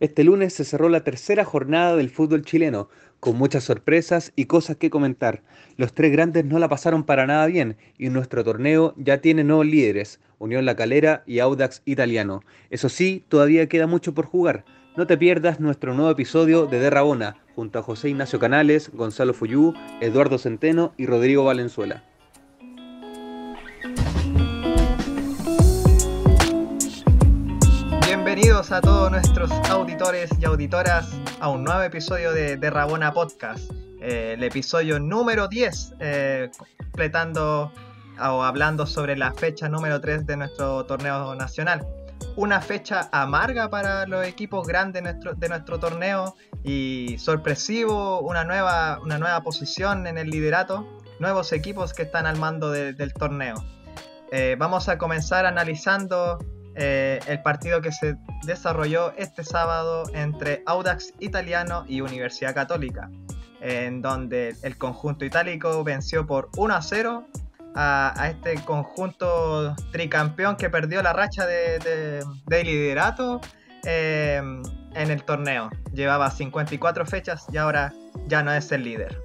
Este lunes se cerró la tercera jornada del fútbol chileno, con muchas sorpresas y cosas que comentar. Los tres grandes no la pasaron para nada bien y nuestro torneo ya tiene nuevos líderes, Unión La Calera y Audax Italiano. Eso sí, todavía queda mucho por jugar. No te pierdas nuestro nuevo episodio de De Rabona, junto a José Ignacio Canales, Gonzalo Fuyú, Eduardo Centeno y Rodrigo Valenzuela. Bienvenidos a todos nuestros auditores y auditoras a un nuevo episodio de, Rabona Podcast, eh, el episodio número 10, eh, completando o hablando sobre la fecha número 3 de nuestro torneo nacional. Una fecha amarga para los equipos grandes de nuestro, de nuestro torneo y sorpresivo, una nueva, una nueva posición en el liderato, nuevos equipos que están al mando de, del torneo. Eh, vamos a comenzar analizando eh, el partido que se desarrolló este sábado entre Audax Italiano y Universidad Católica, en donde el conjunto itálico venció por 1 a 0 a, este conjunto tricampeón que perdió la racha de, liderato eh, en el torneo. Llevaba 54 fechas y ahora ya no es el líder.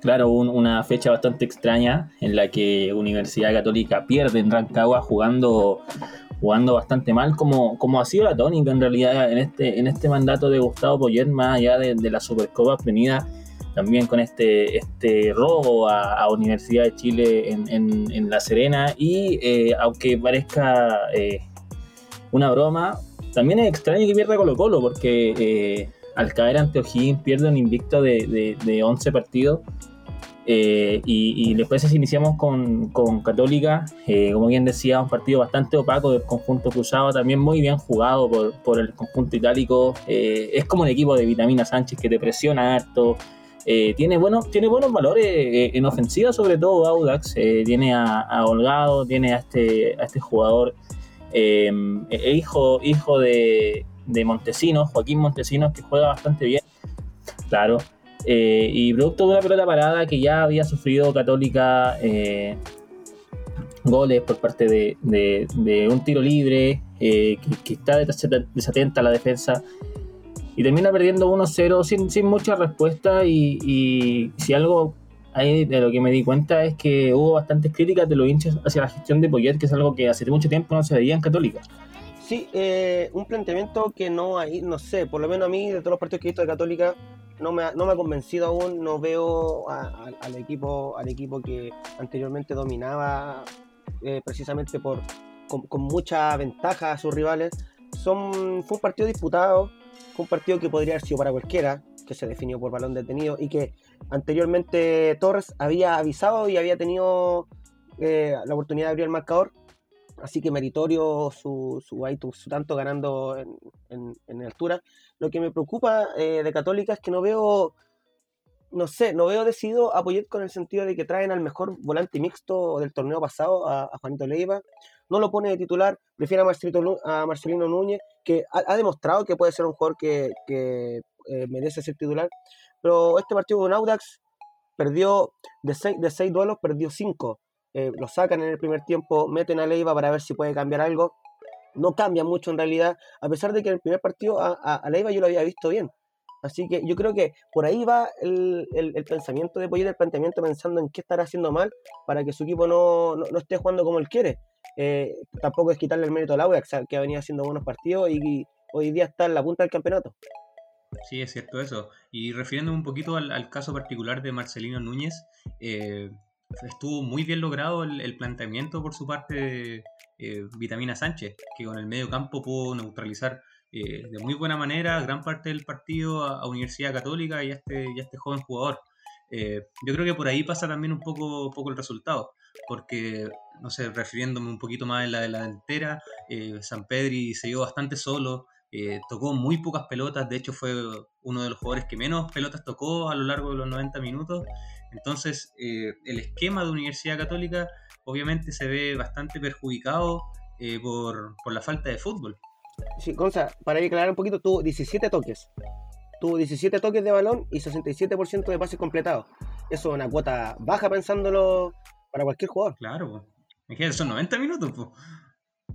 Claro, una fecha bastante extraña en la que Universidad Católica pierde en Rancagua jugando, jugando bastante mal, como, como ha sido la tónica en realidad en este, en este mandato de Gustavo Poyet, más allá de, la Supercopa venida también con este, este robo a, Universidad de Chile en, La Serena. Y eh, aunque parezca eh, una broma, también es extraño que pierda Colo Colo, porque eh, al caer ante O'Higgins pierde un invicto de, de 11 partidos eh, y, después iniciamos con, con Católica, eh, como bien decía, un partido bastante opaco del conjunto cruzado, también muy bien jugado por, por el conjunto itálico. Eh, es como un equipo de Vitamina Sánchez que te presiona harto. tiene, buenos, tiene buenos valores en ofensiva, sobre todo Audax. tiene a, Holgado, tiene a este, a este jugador, e hijo, hijo de, de Montesinos, Joaquín Montesinos, que juega bastante bien. Claro, eh, y producto de una pelota parada que ya había sufrido Católica eh, goles por parte de, un tiro libre, eh, que, está desatenta la defensa, y termina perdiendo 1-0 sin, sin, mucha respuesta. Y, si algo hay de lo que me di cuenta es que hubo bastantes críticas de los hinchas hacia la gestión de Poyet, que es algo que hace mucho tiempo no se veía en Católica. Sí, un planteamiento que no hay, no sé, por lo menos a mí, de todos los partidos que he visto de Católica, no me, ha, no me ha convencido aún, no veo al, equipo, al equipo que anteriormente dominaba eh, precisamente por, con, mucha ventaja a sus rivales. Son, fue un partido disputado, fue un partido que podría haber sido para cualquiera, que se definió por balón detenido y que anteriormente Torres había avisado y había tenido eh, la oportunidad de abrir el marcador. Así que meritorio su, su, su tanto ganando en, en, en altura. Lo que me preocupa eh, de Católica es que no veo, no sé, no veo decidido a con el sentido de que traen al mejor volante mixto del torneo pasado, a, Juanito Leiva. No lo pone de titular, prefiere a, Marcelito, a Marcelino Núñez, que ha, demostrado que puede ser un jugador que, eh, merece ser titular. Pero este partido con Audax perdió de seis, de seis duelos, perdió cinco. Eh, lo sacan en el primer tiempo, meten a Leiva para ver si puede cambiar algo no cambia mucho en realidad, a pesar de que en el primer partido a, a, Leiva yo lo había visto bien. Así que yo creo que por ahí va el, pensamiento de Poyet, el planteamiento pensando en qué estará haciendo mal para que su equipo no, esté jugando como él quiere. Eh, tampoco es quitarle el mérito al Audax, que ha venido haciendo buenos partidos y, hoy día está en la punta del campeonato. Sí, es cierto eso. Y refiriéndome un poquito al, caso particular de Marcelino Núñez, eh, estuvo muy bien logrado el, planteamiento por su parte de eh, Vitamina Sánchez, que con el medio campo pudo neutralizar eh, de muy buena manera gran parte del partido a, Universidad Católica y a este, este joven jugador. Eh, yo creo que por ahí pasa también un poco, poco el resultado, porque, no sé, refiriéndome un poquito más en la, delantera, San Pedri se dio bastante solo, tocó muy pocas pelotas, de hecho fue uno de los jugadores que menos pelotas tocó a lo largo de los 90 minutos, entonces, eh, el esquema de Universidad Católica obviamente se ve bastante perjudicado eh, por, la falta de fútbol. Sí, Gonza, para aclarar un poquito, tuvo 17 toques. Tuvo 17 toques de balón y 67% de pases completados. Eso es una cuota baja pensándolo para cualquier jugador. Claro, son 90 minutos,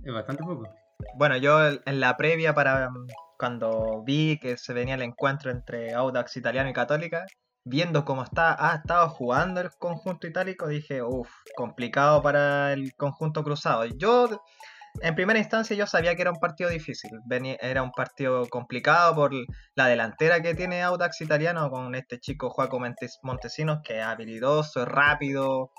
es bastante poco. Bueno, yo en la previa para, cuando vi que se venía el encuentro entre Audax Italiano y Católica, viendo cómo está, ha estado jugando el conjunto itálico, dije, uff, complicado para el conjunto cruzado. Yo, en primera instancia, yo sabía que era un partido difícil. era un partido complicado por la delantera que tiene Audax Italiano con este chico Juaco Montesinos, que es habilidoso, es rápido.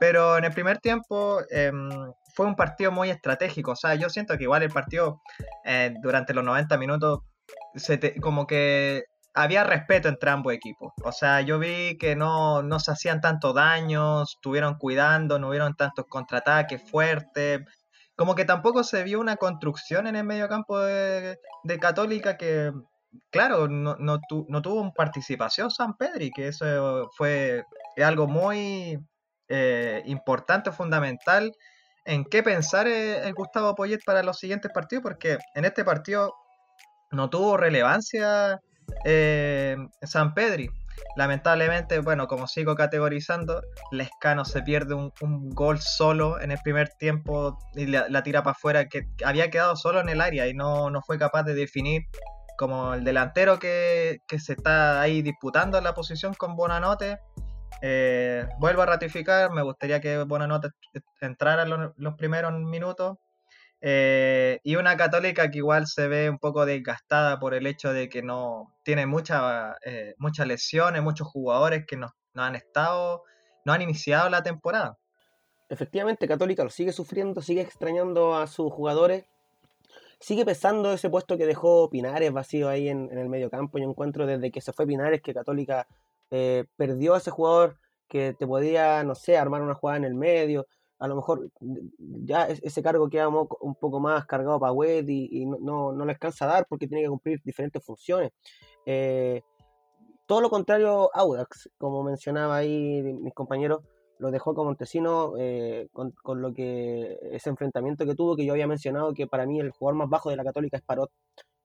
Pero en el primer tiempo em, fue un partido muy estratégico. O sea, yo siento que igual el partido eh, durante los 90 minutos como que había respeto entre ambos equipos. O sea, yo vi que no, no se hacían tanto daño, estuvieron cuidando, no hubieron tantos contraataques fuertes. Como que tampoco se vio una construcción en el medio campo de, Católica que, claro, no, no, tuvo participación San Pedri, que eso fue algo muy eh, importante, fundamental en qué pensar el Gustavo Poyet para los siguientes partidos, porque en este partido no tuvo relevancia eh, San Pedri. Lamentablemente, bueno, como sigo categorizando, Lescano se pierde un, gol solo en el primer tiempo y la, tira para afuera, que había quedado solo en el área y no, no fue capaz de definir como el delantero que, que se está ahí disputando la posición con Bonanote. Eh, vuelvo a ratificar, me gustaría que Bonanote entrara en los primeros minutos eh, y una católica que igual se ve un poco desgastada por el hecho de que no tiene mucha, eh, muchas lesiones, muchos jugadores que no, han estado, no han iniciado la temporada. Efectivamente, Católica lo sigue sufriendo, sigue extrañando a sus jugadores, sigue pesando ese puesto que dejó Pinares vacío ahí en, el medio campo. Yo encuentro desde que se fue Pinares que Católica eh, perdió a ese jugador que te podía, no sé, armar una jugada en el medio, a lo mejor ya ese cargo queda un poco más cargado para web y, no, no, le alcanza a dar porque tiene que cumplir diferentes funciones. Eh, todo lo contrario, Audax, como mencionaba ahí mis compañeros, lo dejó con Montesino eh, con, lo que ese enfrentamiento que tuvo, que yo había mencionado que para mí el jugador más bajo de la Católica es Parot.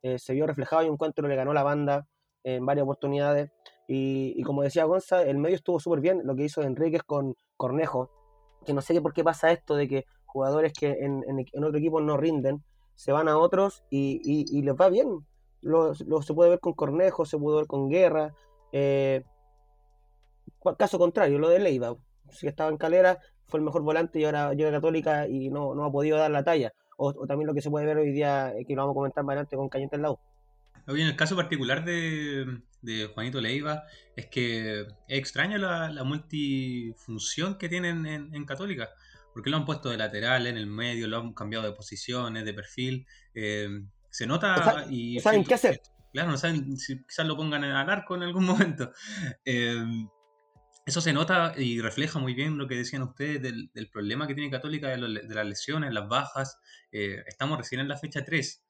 Eh, se vio reflejado y un encuentro le ganó la banda en varias oportunidades. Y, y como decía Gonza, el medio estuvo súper bien. Lo que hizo Enríquez con Cornejo, que no sé por qué pasa esto de que jugadores que en, en, otro equipo no rinden, se van a otros y, y, les va bien. Lo, se puede ver con Cornejo, se puede ver con Guerra. Eh, caso contrario, lo de Leiva, si estaba en Calera, fue el mejor volante y ahora llega Católica y no, no ha podido dar la talla. O, también lo que se puede ver hoy día, eh, que lo vamos a comentar más adelante con Cañete al en el caso particular de, de Juanito Leiva es que es extraño la, multifunción que tienen en, Católica, porque lo han puesto de lateral, en el medio, lo han cambiado de posiciones, de perfil. Eh, se nota y... ¿Saben qué hacer? Claro, no saben si quizás lo pongan al arco en algún momento. Eh, eso se nota y refleja muy bien lo que decían ustedes del, problema que tiene Católica de, las lesiones, las bajas. Eh, estamos recién en la fecha 3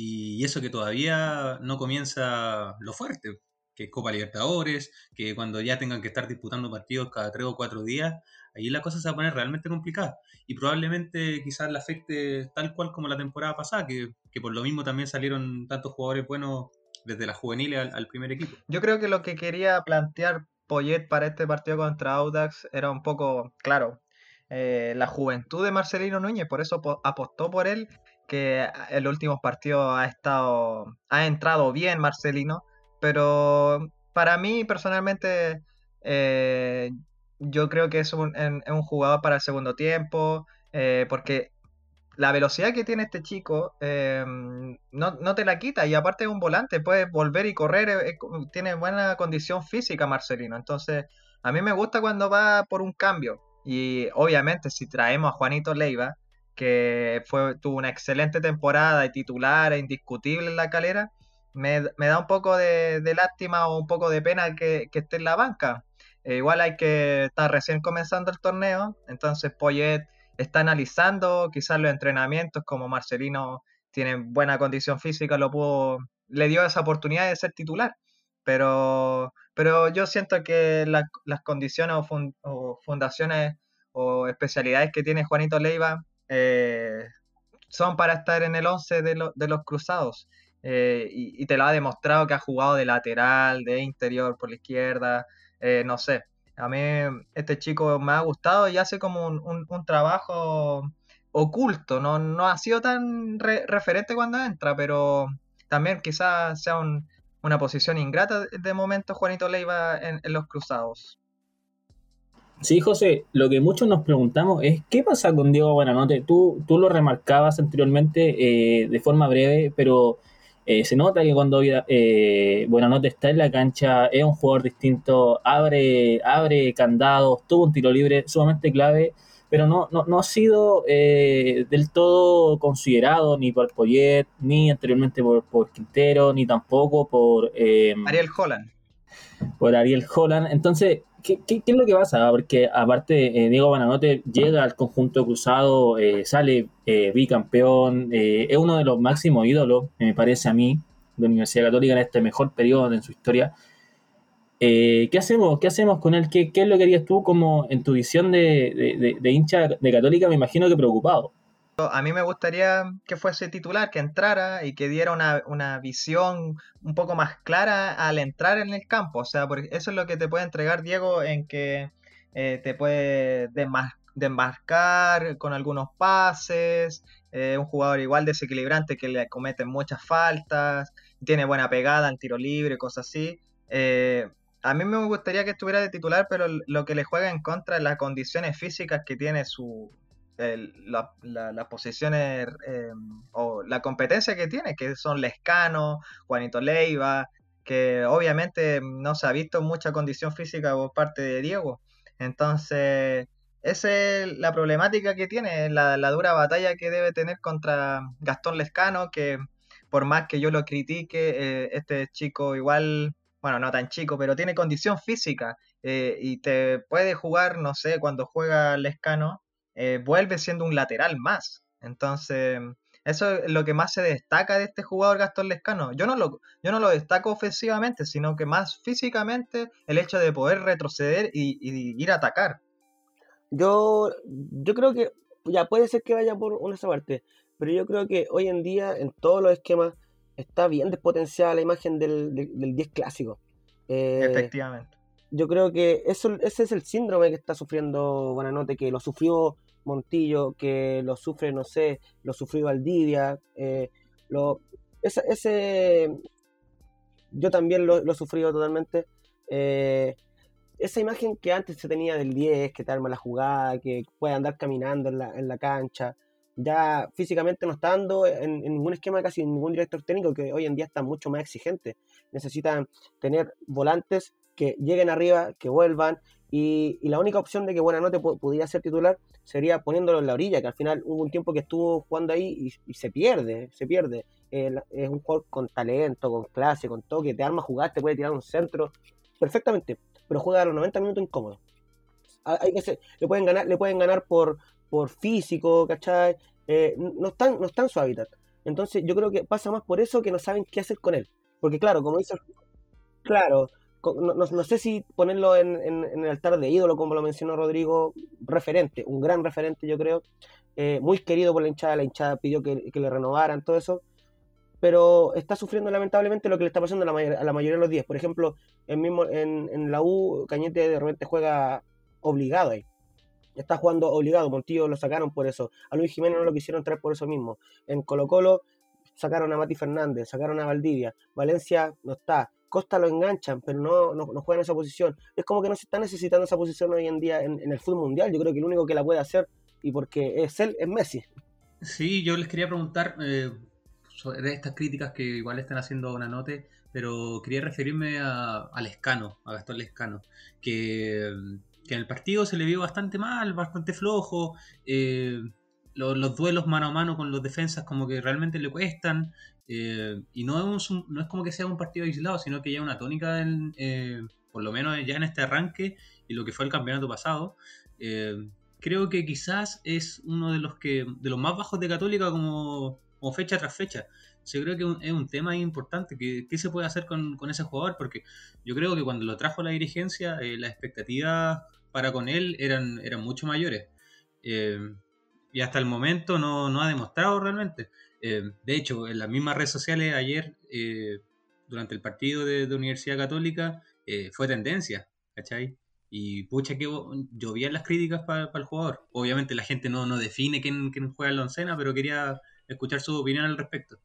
y eso que todavía no comienza lo fuerte que Copa Libertadores, que cuando ya tengan que estar disputando partidos cada tres o cuatro días, ahí la cosa se va a poner realmente complicada. Y probablemente quizás la afecte tal cual como la temporada pasada, que, por lo mismo también salieron tantos jugadores buenos desde la juvenil al, primer equipo. Yo creo que lo que quería plantear Poyet para este partido contra Audax era un poco, claro, eh, la juventud de Marcelino Núñez, por eso apostó por él, que en los últimos partidos ha estado, ha entrado bien Marcelino, pero para mí personalmente eh, yo creo que es un, jugador para el segundo tiempo, eh, porque la velocidad que tiene este chico eh, no, te la quita y aparte es un volante, puede volver y correr, tiene buena condición física Marcelino, entonces a mí me gusta cuando va por un cambio y obviamente si traemos a Juanito Leiva, que fue, tuvo una excelente temporada y titular e indiscutible en la calera, me, da un poco de, lástima o un poco de pena que, esté en la banca. Eh, igual hay que estar recién comenzando el torneo, entonces Poyet está analizando quizás los entrenamientos, como Marcelino tiene buena condición física, lo pudo, le dio esa oportunidad de ser titular. Pero, pero yo siento que las condiciones o, fundaciones o especialidades que tiene Juanito Leiva eh, son para estar en el 11 de, de los cruzados. Eh, y, te lo ha demostrado que ha jugado de lateral, de interior por la izquierda, eh, no sé. A mí este chico me ha gustado y hace como un, trabajo oculto, no, no ha sido tan referente cuando entra, pero también quizás sea una posición ingrata de momento Juanito Leiva en, en los cruzados. Sí, José, lo que muchos nos preguntamos es qué pasa con Diego Buenanote. Tú, tú lo remarcabas anteriormente eh, de forma breve, pero eh, se nota que cuando eh, Buenanote está en la cancha es un jugador distinto, abre, abre candados, tuvo un tiro libre sumamente clave, pero no, no, ha sido eh, del todo considerado ni por Poyet, ni anteriormente por, por Quintero, ni tampoco por... Ariel Holland. Por Ariel Holland. Entonces, ¿Qué, es lo que pasa? Porque aparte eh, Diego Bananote llega al conjunto cruzado, eh, sale eh, bicampeón, es uno de los máximos ídolos, me parece a mí, de la Universidad Católica en este mejor periodo en su historia. ¿Qué hacemos? ¿Qué hacemos con él? ¿Qué, es lo que harías tú como en tu visión de, de hincha de Católica? Me imagino que preocupado. A mí me gustaría que fuese titular, que entrara y que diera una, visión un poco más clara al entrar en el campo. O sea, porque eso es lo que te puede entregar Diego en que eh, te puede desmarcar con algunos pases, eh, un jugador igual desequilibrante que le comete muchas faltas, tiene buena pegada en tiro libre, cosas así. Eh, a mí me gustaría que estuviera de titular, pero lo que le juega en contra es las condiciones físicas que tiene su, las posiciones eh, o la competencia que tiene, que son Lescano, Juanito Leiva, que obviamente no se ha visto mucha condición física por parte de Diego. Entonces, esa es la problemática que tiene, la, dura batalla que debe tener contra Gastón Lescano, que por más que yo lo critique, eh, este chico igual, bueno, no tan chico, pero tiene condición física eh, y te puede jugar, no sé, cuando juega Lescano, eh, vuelve siendo un lateral más. Entonces, eso es lo que más se destaca de este jugador Gastón Lescano. Yo no lo, yo no lo destaco ofensivamente, sino que más físicamente el hecho de poder retroceder y, ir a atacar. Yo, yo creo que ya puede ser que vaya por una esa parte, pero yo creo que hoy en día en todos los esquemas está bien despotenciada la imagen del, del, 10 clásico. Eh, Efectivamente. Yo creo que eso, ese es el síndrome que está sufriendo Buenanote, que lo sufrió Montillo, que lo sufre, no sé, lo sufrió Valdivia, eh, lo, ese, yo también lo, he sufrido totalmente. Eh, esa imagen que antes se tenía del 10, que te arma la jugada, que puede andar caminando en la, en la cancha, ya físicamente no está dando en, ningún esquema, casi en ningún director técnico, que hoy en día está mucho más exigente. Necesitan tener volantes que lleguen arriba, que vuelvan, y, la única opción de que Buenanote pudiera ser titular sería poniéndolo en la orilla, que al final hubo un tiempo que estuvo jugando ahí y, se pierde, se pierde. es un jugador con talento, con clase, con toque, te arma jugar, te puede tirar un centro perfectamente, pero juega a los 90 minutos incómodo. Le pueden ganar, le pueden ganar por, por físico, ¿cachai? Eh, no, están, no están en su hábitat. Entonces yo creo que pasa más por eso que no saben qué hacer con él. Porque claro, como dice, claro, no, sé si ponerlo en, el altar de ídolo, como lo mencionó Rodrigo, referente, un gran referente, yo creo, eh, muy querido por la hinchada, la hinchada pidió que, le renovaran, todo eso, pero está sufriendo lamentablemente lo que le está pasando a la, mayoría de los días. Por ejemplo, en, mismo, en, la U, Cañete de repente juega obligado ahí. Está jugando obligado, Montillo lo sacaron por eso. A Luis Jiménez no lo quisieron traer por eso mismo. En Colo Colo sacaron a Mati Fernández, sacaron a Valdivia. Valencia no está. Costa lo enganchan, pero no, no, no juegan esa posición. Es como que no se está necesitando esa posición hoy en día en, el fútbol mundial. Yo creo que el único que la puede hacer, y porque es él, es Messi. Sí, yo les quería preguntar eh, sobre estas críticas que igual están haciendo una note, pero quería referirme a, a Lescano, a Gastón Lescano, que, que, en el partido se le vio bastante mal, bastante flojo. Eh, los, duelos mano a mano con los defensas como que realmente le cuestan. Eh, y no es, no es como que sea un partido aislado, sino que ya una tónica, eh, por lo menos ya en este arranque y lo que fue el campeonato pasado. Eh, creo que quizás es uno de los que de los más bajos de Católica como, fecha tras fecha. Yo creo que es un tema importante. que ¿Qué se puede hacer con, ese jugador? Porque yo creo que cuando lo trajo la dirigencia, las expectativas para con él eran, eran mucho mayores. y hasta el momento no, no ha demostrado realmente. Eh, de hecho, en las mismas redes sociales ayer, eh, durante el partido de, Universidad Católica, eh, fue tendencia, ¿cachai? Y pucha que llovían las críticas para el jugador. Obviamente la gente no, no define quién, quién juega en la oncena, pero quería escuchar su opinión al respecto.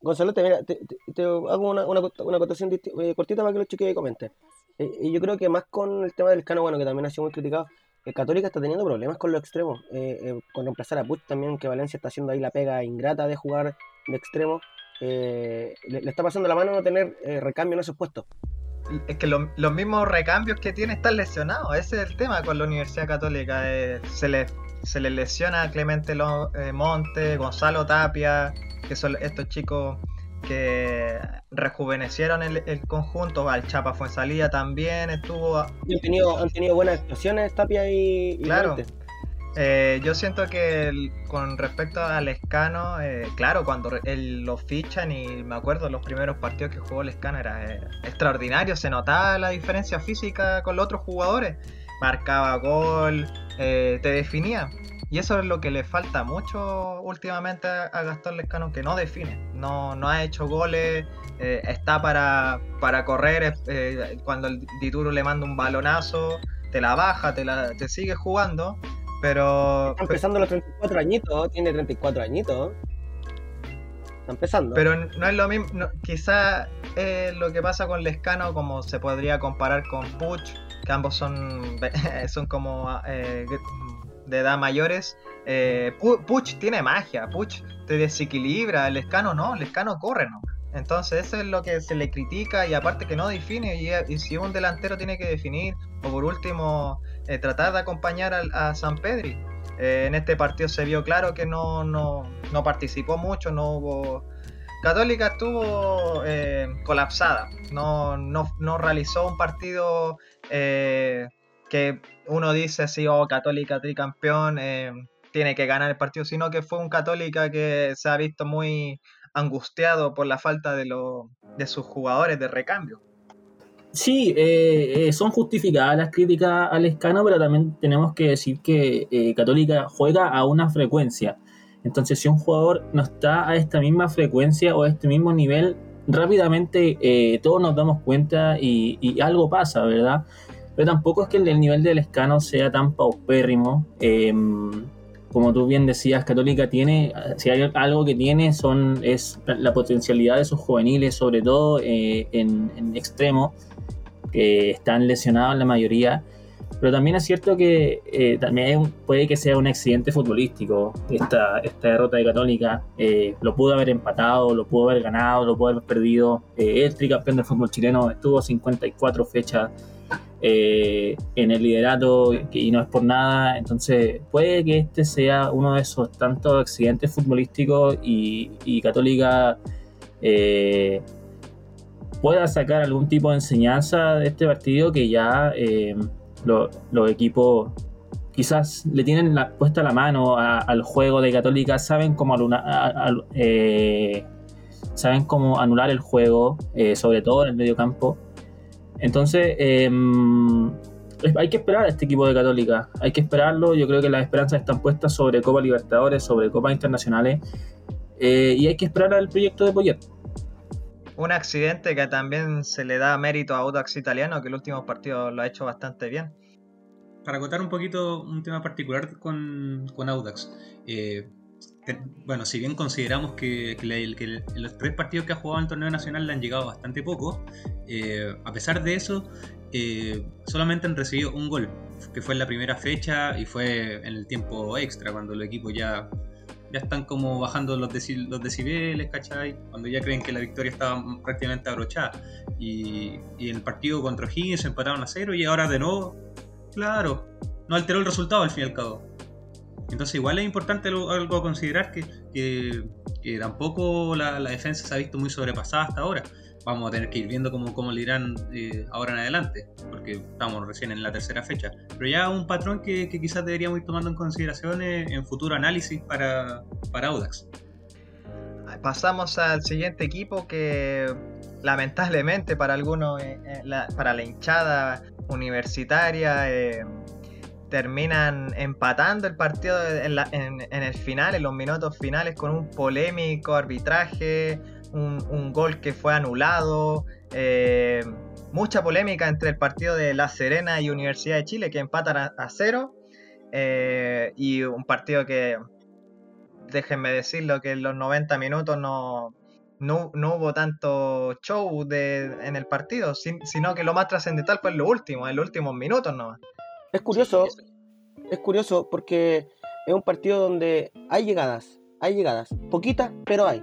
Gonzalo, te, mira, te, hago una, una, una acotación cortita para que los chiquillos comenten. Yo creo que más con el tema del Cano, bueno, que también ha sido muy criticado, el Católica está teniendo problemas con los extremos, eh, eh, con reemplazar a Puch también, que Valencia está haciendo ahí la pega ingrata de jugar de extremo. eh, le, le está pasando la mano no tener eh, recambio en esos puestos. Es que lo- los mismos recambios que tiene están lesionados. Ese es el tema con la Universidad Católica. eh, se, le, se le lesiona a Clemente eh, Monte, Gonzalo Tapia, que son estos chicos que rejuvenecieron el, el conjunto. Al Chapa Fuensalía también estuvo. Han tenido, han tenido buenas actuaciones Tapia y, y Claro. Eh, yo siento que el- con respecto al Escano, eh, claro, cuando él lo fichan y me acuerdo los primeros partidos que jugó el Escano era eh, extraordinario, se notaba la diferencia física con los otros jugadores, marcaba gol, eh, te definía. Y eso es lo que le falta mucho últimamente a, Gastón Lescano, que no define, no, no ha hecho goles, eh, está para, para correr, eh, cuando el Dituro le manda un balonazo, te la baja, te, la, te sigue jugando, pero, Está empezando los 34 añitos, tiene 34 añitos. Está empezando. pero no es lo mismo, no, quizá lo que pasa con Lescano como se podría comparar con Puch, que ambos son, son como eh, de edad mayores. Eh, Pu- Puch tiene magia, Puch te desequilibra, Lescano no, Lescano corre, ¿no? Entonces eso es lo que se le critica y aparte que no define y, si un delantero tiene que definir o por último eh, tratar de acompañar a, San Pedri. Eh, en este partido se vio claro que no, no, no participó mucho, no hubo... Católica estuvo colapsada, no, no, no realizó un partido que uno dice así, oh, Católica tricampeón, eh, tiene que ganar el partido, sino que fue un Católica que se ha visto muy angustiado por la falta de, lo- de sus jugadores de recambio. Sí, eh, eh, son justificadas las críticas al escano, pero también tenemos que decir que Católica juega a una frecuencia. Entonces, si un jugador no está a esta misma frecuencia o a este mismo nivel, rápidamente todos nos damos cuenta y algo pasa, ¿verdad? Pero tampoco es que el, el nivel del escano sea tan paupérrimo. eh, como tú bien decías, Católica tiene, si hay algo que tiene son es la potencialidad de sus juveniles, sobre todo eh, en, en extremo, que están lesionados la mayoría. Pero también es cierto que eh, también puede que sea un accidente futbolístico esta, esta derrota de Católica. Eh, lo pudo haber empatado, lo pudo haber ganado, lo pudo haber perdido. Eh, el tricampeón del fútbol chileno estuvo 54 fechas eh, en el liderato y no es por nada. Entonces puede que este sea uno de esos tantos accidentes futbolísticos y, y Católica eh, pueda sacar algún tipo de enseñanza de este partido que ya eh, lo- los equipos quizás le tienen puesta la mano al juego de Católica, saben cómo, saben cómo anular el juego, sobre todo en el medio campo. Entonces, eh, es- hay que esperar a este equipo de Católica, hay que esperarlo. Yo creo que las esperanzas están puestas sobre Copa Libertadores, sobre Copas Internacionales, eh, y hay que esperar al proyecto de Poyet. Un accidente que también se le da mérito a Audax Italiano, que el último partido lo ha hecho bastante bien. para acotar un poquito un tema particular con, con Audax. eh, bueno, si bien consideramos que, los tres partidos que ha jugado en el torneo nacional le han llegado bastante poco, eh, a pesar de eso, eh, solamente han recibido un gol, que fue en la primera fecha y fue en el tiempo extra, cuando los equipos ya, ya están como bajando los, deci- los decibeles, ¿cachai? Cuando ya creen que la victoria estaba prácticamente abrochada. Y, y el partido contra O'Higgins empataron a cero y ahora de nuevo Claro, no alteró el resultado al fin y al cabo. Entonces igual es importante algo, algo a considerar que, que- que tampoco la, la defensa se ha visto muy sobrepasada hasta ahora. Vamos a tener que ir viendo cómo, cómo le irán eh, ahora en adelante, porque estamos recién en la tercera fecha. Pero ya un patrón que, que quizás deberíamos ir tomando en consideración en, en futuro análisis para, para Audax. Pasamos al siguiente equipo que lamentablemente para algunos, eh, eh, la- para la hinchada universitaria, eh, terminan empatando el partido en, la- en- el final, en los minutos finales, con un polémico arbitraje, un, gol que fue anulado, eh, mucha polémica entre el partido de La Serena y Universidad de Chile, que empatan a, cero, eh, y un partido que déjenme decirlo que en los 90 minutos no, no, no hubo tanto show de, en el partido, sino que lo más trascendental fue en lo último, en los últimos minutos nomás. Es curioso, es curioso porque es un partido donde hay llegadas, hay llegadas, poquitas, pero hay.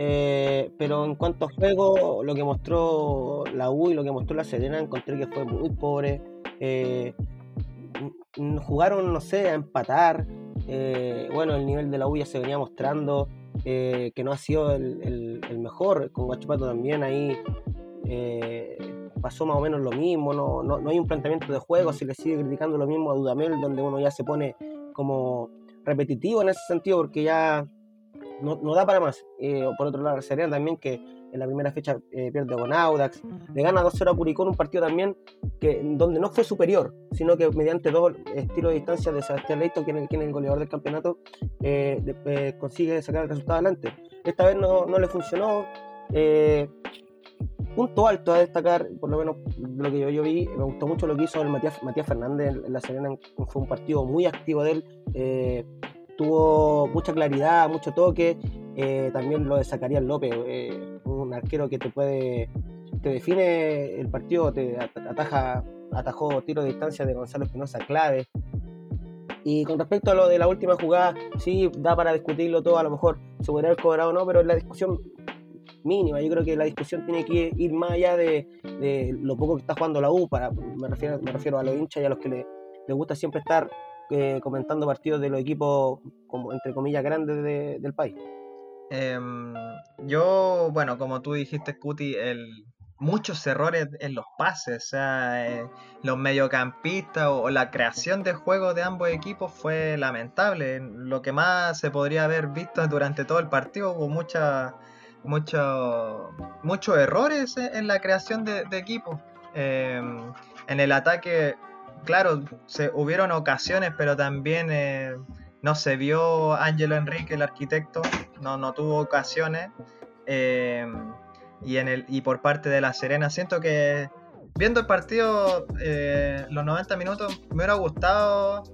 Eh, pero en cuanto a juego, lo que mostró la U y lo que mostró la Serena, encontré que fue muy pobre. Eh, jugaron, no sé, a empatar. Eh, bueno, el nivel de la U ya se venía mostrando que no ha sido el, mejor. Con Guachipato también ahí pasó más o menos lo mismo. No, no, no, hay un planteamiento de juego. Se le sigue criticando lo mismo a Dudamel, donde uno ya se pone como repetitivo en ese sentido, porque ya no, no da para más. Eh, por otro lado, Serena también, que en la primera fecha eh, pierde con Audax, le gana 2-0 a Curicó, un partido también que donde no fue superior, sino que mediante dos estilos de distancia de Sebastián Leito, quien, es el goleador del campeonato, eh, consigue sacar el resultado adelante. Esta vez no, no le funcionó. Punto alto a destacar, por lo menos lo que yo, vi, me gustó mucho lo que hizo el Matías, Fernández en La Serena, fue un partido muy activo de él tuvo mucha claridad, mucho toque. Eh, también lo de Zacarías López, eh, un arquero que te puede, te define el partido, te ataja, atajó tiro de distancia de Gonzalo Espinosa clave. Y con respecto a lo de la última jugada, sí, da para discutirlo todo, a lo mejor se podría haber cobrado o no, pero la discusión mínima. Yo creo que la discusión tiene que ir más allá de, lo poco que está jugando la U, para, me, refiero, me refiero a los hinchas y a los que les le gusta siempre estar eh, comentando partidos de los equipos, como, entre comillas, grandes del país. Em, yo, bueno, como tú dijiste, Cuti, el, muchos errores en los pases, o sea, eh, los mediocampistas o, la creación de juego de ambos equipos fue lamentable. Lo que más se podría haber visto durante todo el partido hubo mucha, mucho, muchos errores en la creación de, de equipos. Em, en el ataque claro, se, hubieron ocasiones, pero también eh, no se vio Ángelo Enrique, el arquitecto, no, no tuvo ocasiones. Eh, y, en el, y por parte de La Serena, siento que viendo el partido, eh, los 90 minutos, me hubiera gustado.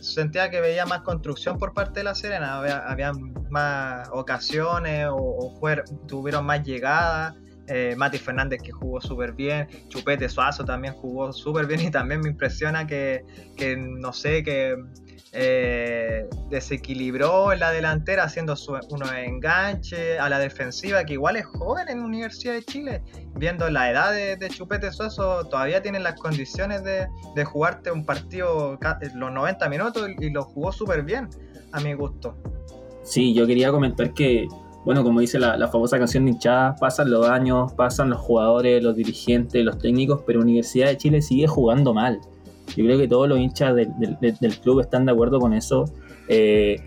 sentía que veía más construcción por parte de La Serena, había, más ocasiones o, tuvieron más llegadas. Eh, Mati Fernández que jugó súper bien, Chupete Suazo también jugó súper bien y también me impresiona que, no sé, que eh, desequilibró en la delantera haciendo su, unos enganches a la defensiva, que igual es joven en Universidad de Chile, viendo la edad de, Chupete Suazo, todavía tiene las condiciones de, jugarte un partido los 90 minutos y lo jugó súper bien, a mi gusto. Sí, yo quería comentar que bueno, como dice la, famosa canción de hinchada, pasan los años, pasan los jugadores, los dirigentes, los técnicos, pero Universidad de Chile sigue jugando mal. Yo creo que todos los hinchas del, club están de acuerdo con eso. Eh,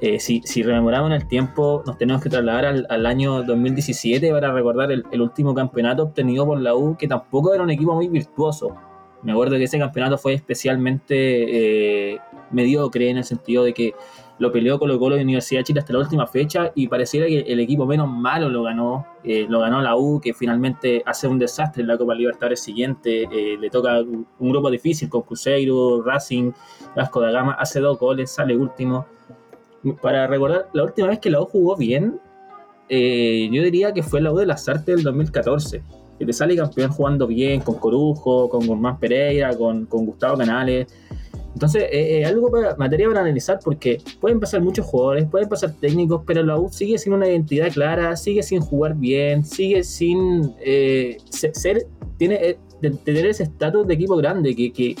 eh, si, rememoramos el tiempo, nos tenemos que trasladar al, año 2017 para recordar el, último campeonato obtenido por la U, que tampoco era un equipo muy virtuoso. Me acuerdo que ese campeonato fue especialmente eh, mediocre en el sentido de que lo peleó Colo Colo de Universidad de Chile hasta la última fecha y pareciera que el equipo menos malo lo ganó, eh, lo ganó la U, que finalmente hace un desastre en la Copa Libertadores siguiente, eh, le toca un grupo difícil con Cruzeiro, Racing, Vasco da Gama, hace dos goles, sale último. Para recordar, la última vez que la U jugó bien, eh, yo diría que fue la U de las Artes del 2014 que te sale campeón jugando bien, con Corujo, con Guzmán Pereira, con, con Gustavo Canales. Entonces, eh, algo para, materia para analizar porque pueden pasar muchos jugadores, pueden pasar técnicos, pero la U sigue sin una identidad clara, sigue sin jugar bien, sigue sin eh, ser, tiene, eh, tener ese estatus de equipo grande que, que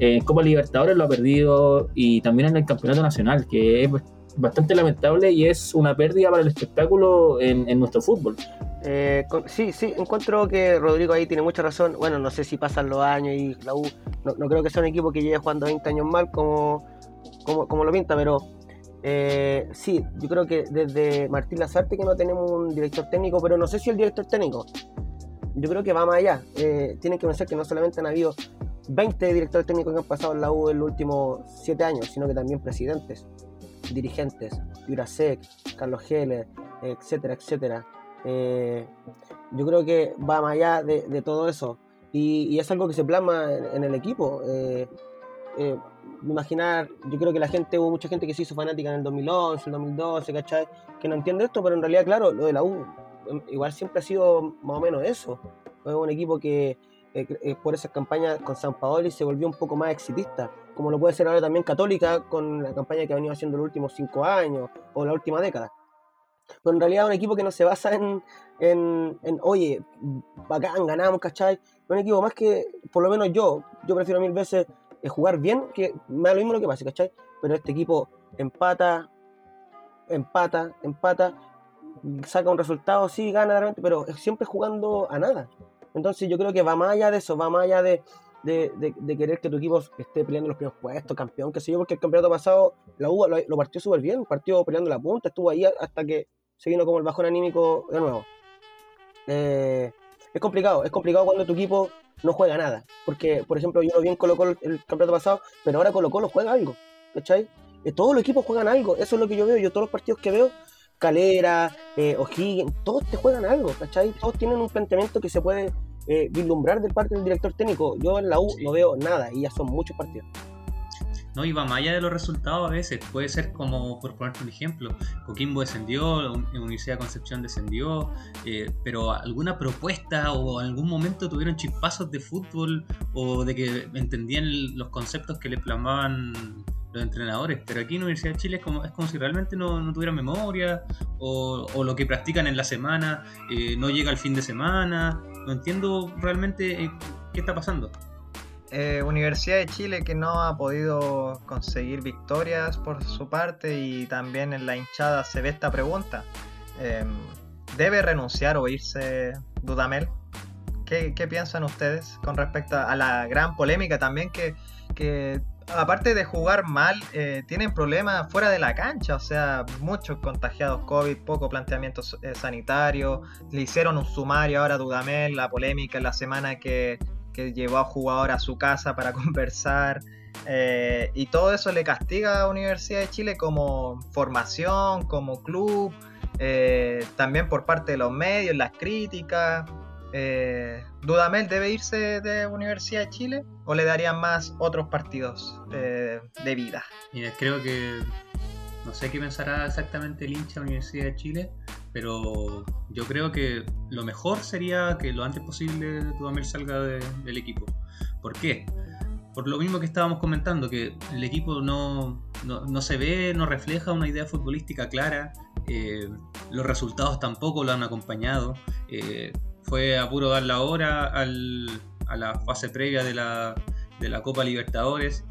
eh, Copa Libertadores lo ha perdido y también en el Campeonato Nacional, que es bastante lamentable y es una pérdida para el espectáculo en, en nuestro fútbol. Eh, sí, sí, encuentro que Rodrigo ahí tiene mucha razón. Bueno, no sé si pasan los años y la U, no, creo que sea un equipo que lleve jugando 20 años mal como, como, lo pinta, pero eh, sí, yo creo que desde Martín Lazarte que no tenemos un director técnico, pero no sé si el director técnico, yo creo que va más allá. Eh, tienen que pensar que no solamente han habido 20 directores técnicos que han pasado en la U en los últimos 7 años, sino que también presidentes, dirigentes, Jurasek, Carlos Geller, etcétera, etcétera. Eh, yo creo que va más allá de, todo eso. Y, es algo que se plasma en, el equipo. Eh, eh, imaginar, yo creo que la gente, hubo mucha gente que se hizo fanática en el 2011, el 2012, ¿cachai? Que no entiende esto, pero en realidad, claro, lo de la U em, igual siempre ha sido más o menos eso. Es un equipo que por esas campañas con San Paoli se volvió un poco más exitista, como lo puede ser ahora también Católica con la campaña que ha venido haciendo los últimos cinco años o la última década. Pero en realidad un equipo que no se basa en, en, en oye, bacán, ganamos, ¿cachai? Un equipo más que, por lo menos yo, yo prefiero mil veces eh, jugar bien, que me da lo mismo lo que pase, ¿cachai? Pero este equipo empata, empata, empata, saca un resultado, sí, gana realmente, pero siempre jugando a nada. Entonces yo creo que va más allá de eso, va más allá de, de, de, querer que tu equipo esté peleando los primeros puestos, campeón, qué sé yo, porque el campeonato pasado la U lo, partió súper bien, partió peleando la punta, estuvo ahí hasta que se vino como el bajón anímico de nuevo. Eh, es complicado, es complicado cuando tu equipo no juega nada, porque por ejemplo yo lo vi en Colo Colo el campeonato pasado, pero ahora Colo Colo juega algo, ¿cachai? Eh, todos los equipos juegan algo, eso es lo que yo veo, yo todos los partidos que veo Calera, eh, O'Higgins, todos te juegan algo, ¿cachai? Todos tienen un planteamiento que se puede eh, vislumbrar del parte del director técnico. Yo en la U no veo nada y ya son muchos partidos. No, y va más allá de los resultados a veces. Puede ser como, por ponerte un ejemplo, Coquimbo descendió, Universidad de Concepción descendió, eh, pero alguna propuesta o algún momento tuvieron chispazos de fútbol o de que entendían los conceptos que le plasmaban los entrenadores, pero aquí en Universidad de Chile es como, es como si realmente no, no tuvieran memoria o, o, lo que practican en la semana eh, no llega al fin de semana. No entiendo realmente eh, qué está pasando. Eh, Universidad de Chile que no ha podido conseguir victorias por su parte y también en la hinchada se ve esta pregunta. Em, ¿Debe renunciar o irse Dudamel? ¿Qué, ¿Qué, piensan ustedes con respecto a la gran polémica también que, que aparte de jugar mal, eh, tienen problemas fuera de la cancha, o sea, muchos contagiados COVID, poco planteamiento eh, sanitario, le hicieron un sumario ahora a Dudamel, la polémica en la semana que, llevó a jugador a su casa para conversar, eh, y todo eso le castiga a Universidad de Chile como formación, como club, también por parte de los medios, las críticas. Eh, ¿Dudamel debe irse de Universidad de Chile o le darían más otros partidos de vida? Creo que no sé qué pensará exactamente el hincha de Universidad de Chile, pero yo creo que lo mejor sería que lo antes posible Dudamel salga del equipo. ¿Por qué? Por lo mismo que estábamos comentando, que el equipo no, no, se ve, no refleja una idea futbolística clara, eh, los resultados tampoco lo han acompañado. Eh, fue a puro dar la hora a la fase previa de la, Copa Libertadores.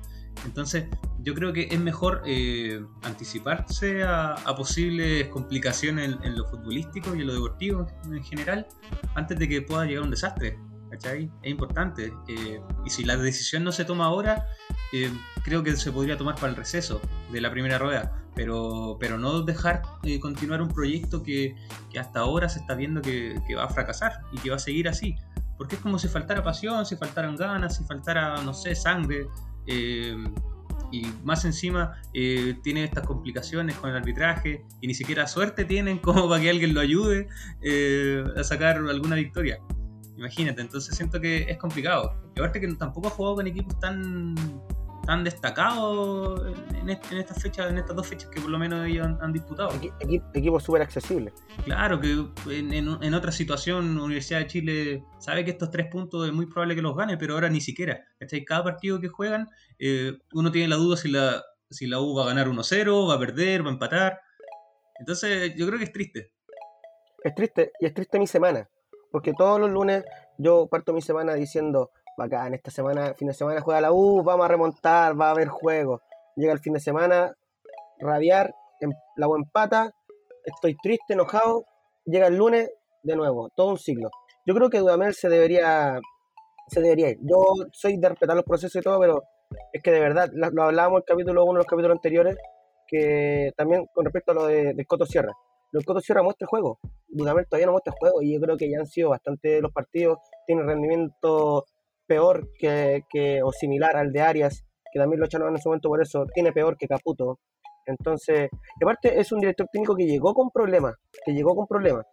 Entonces, yo creo que es mejor eh, anticiparse a, posibles complicaciones en, lo futbolístico y en lo deportivo en general antes de que pueda llegar un desastre. ¿cachai? Es importante. Eh, y si la decisión no se toma ahora, eh, creo que se podría tomar para el receso de la primera rueda. Pero, pero no dejar eh, continuar un proyecto que, que, hasta ahora se está viendo que, va a fracasar y que va a seguir así. Porque es como si faltara pasión, si faltaran ganas, si faltara, no sé, sangre. y más encima tiene estas complicaciones con el arbitraje y ni siquiera suerte tienen como para que alguien lo ayude a sacar alguna victoria. Imagínate, entonces siento que es complicado. Y aparte que tampoco ha jugado con equipos tan tan destacados en, estas fechas, en estas dos fechas que por lo menos ellos han, disputado. equipos súper accesibles. Claro, que en, otra situación Universidad de Chile sabe que estos tres puntos es muy probable que los gane, pero ahora ni siquiera. Cada partido que juegan, eh, uno tiene la duda si la, si la U va a ganar 1-0, va a perder, va a empatar. Entonces yo creo que es triste. Es triste, y es triste mi semana. Porque todos los lunes yo parto mi semana diciendo, bacán, esta semana, fin de semana juega la U, vamos a remontar, va a haber juego. Llega el fin de semana, rabiar, em, la U empata, estoy triste, enojado, llega el lunes, de nuevo, todo un ciclo. Yo creo que Dudamel se debería, se debería ir. Yo soy de respetar los procesos y todo, pero es que de verdad, lo hablábamos en el capítulo 1, los capítulos anteriores, que también con respecto a lo de, Coto Sierra los Coto Sierra muestra el juego. Dudamel todavía no muestra el juego y yo creo que ya han sido bastante los partidos. Tiene rendimiento peor que, o similar al de Arias, que también lo echaron en ese momento por eso. Tiene peor que Caputo. Entonces, aparte es un director técnico que llegó con problemas, que llegó con problemas.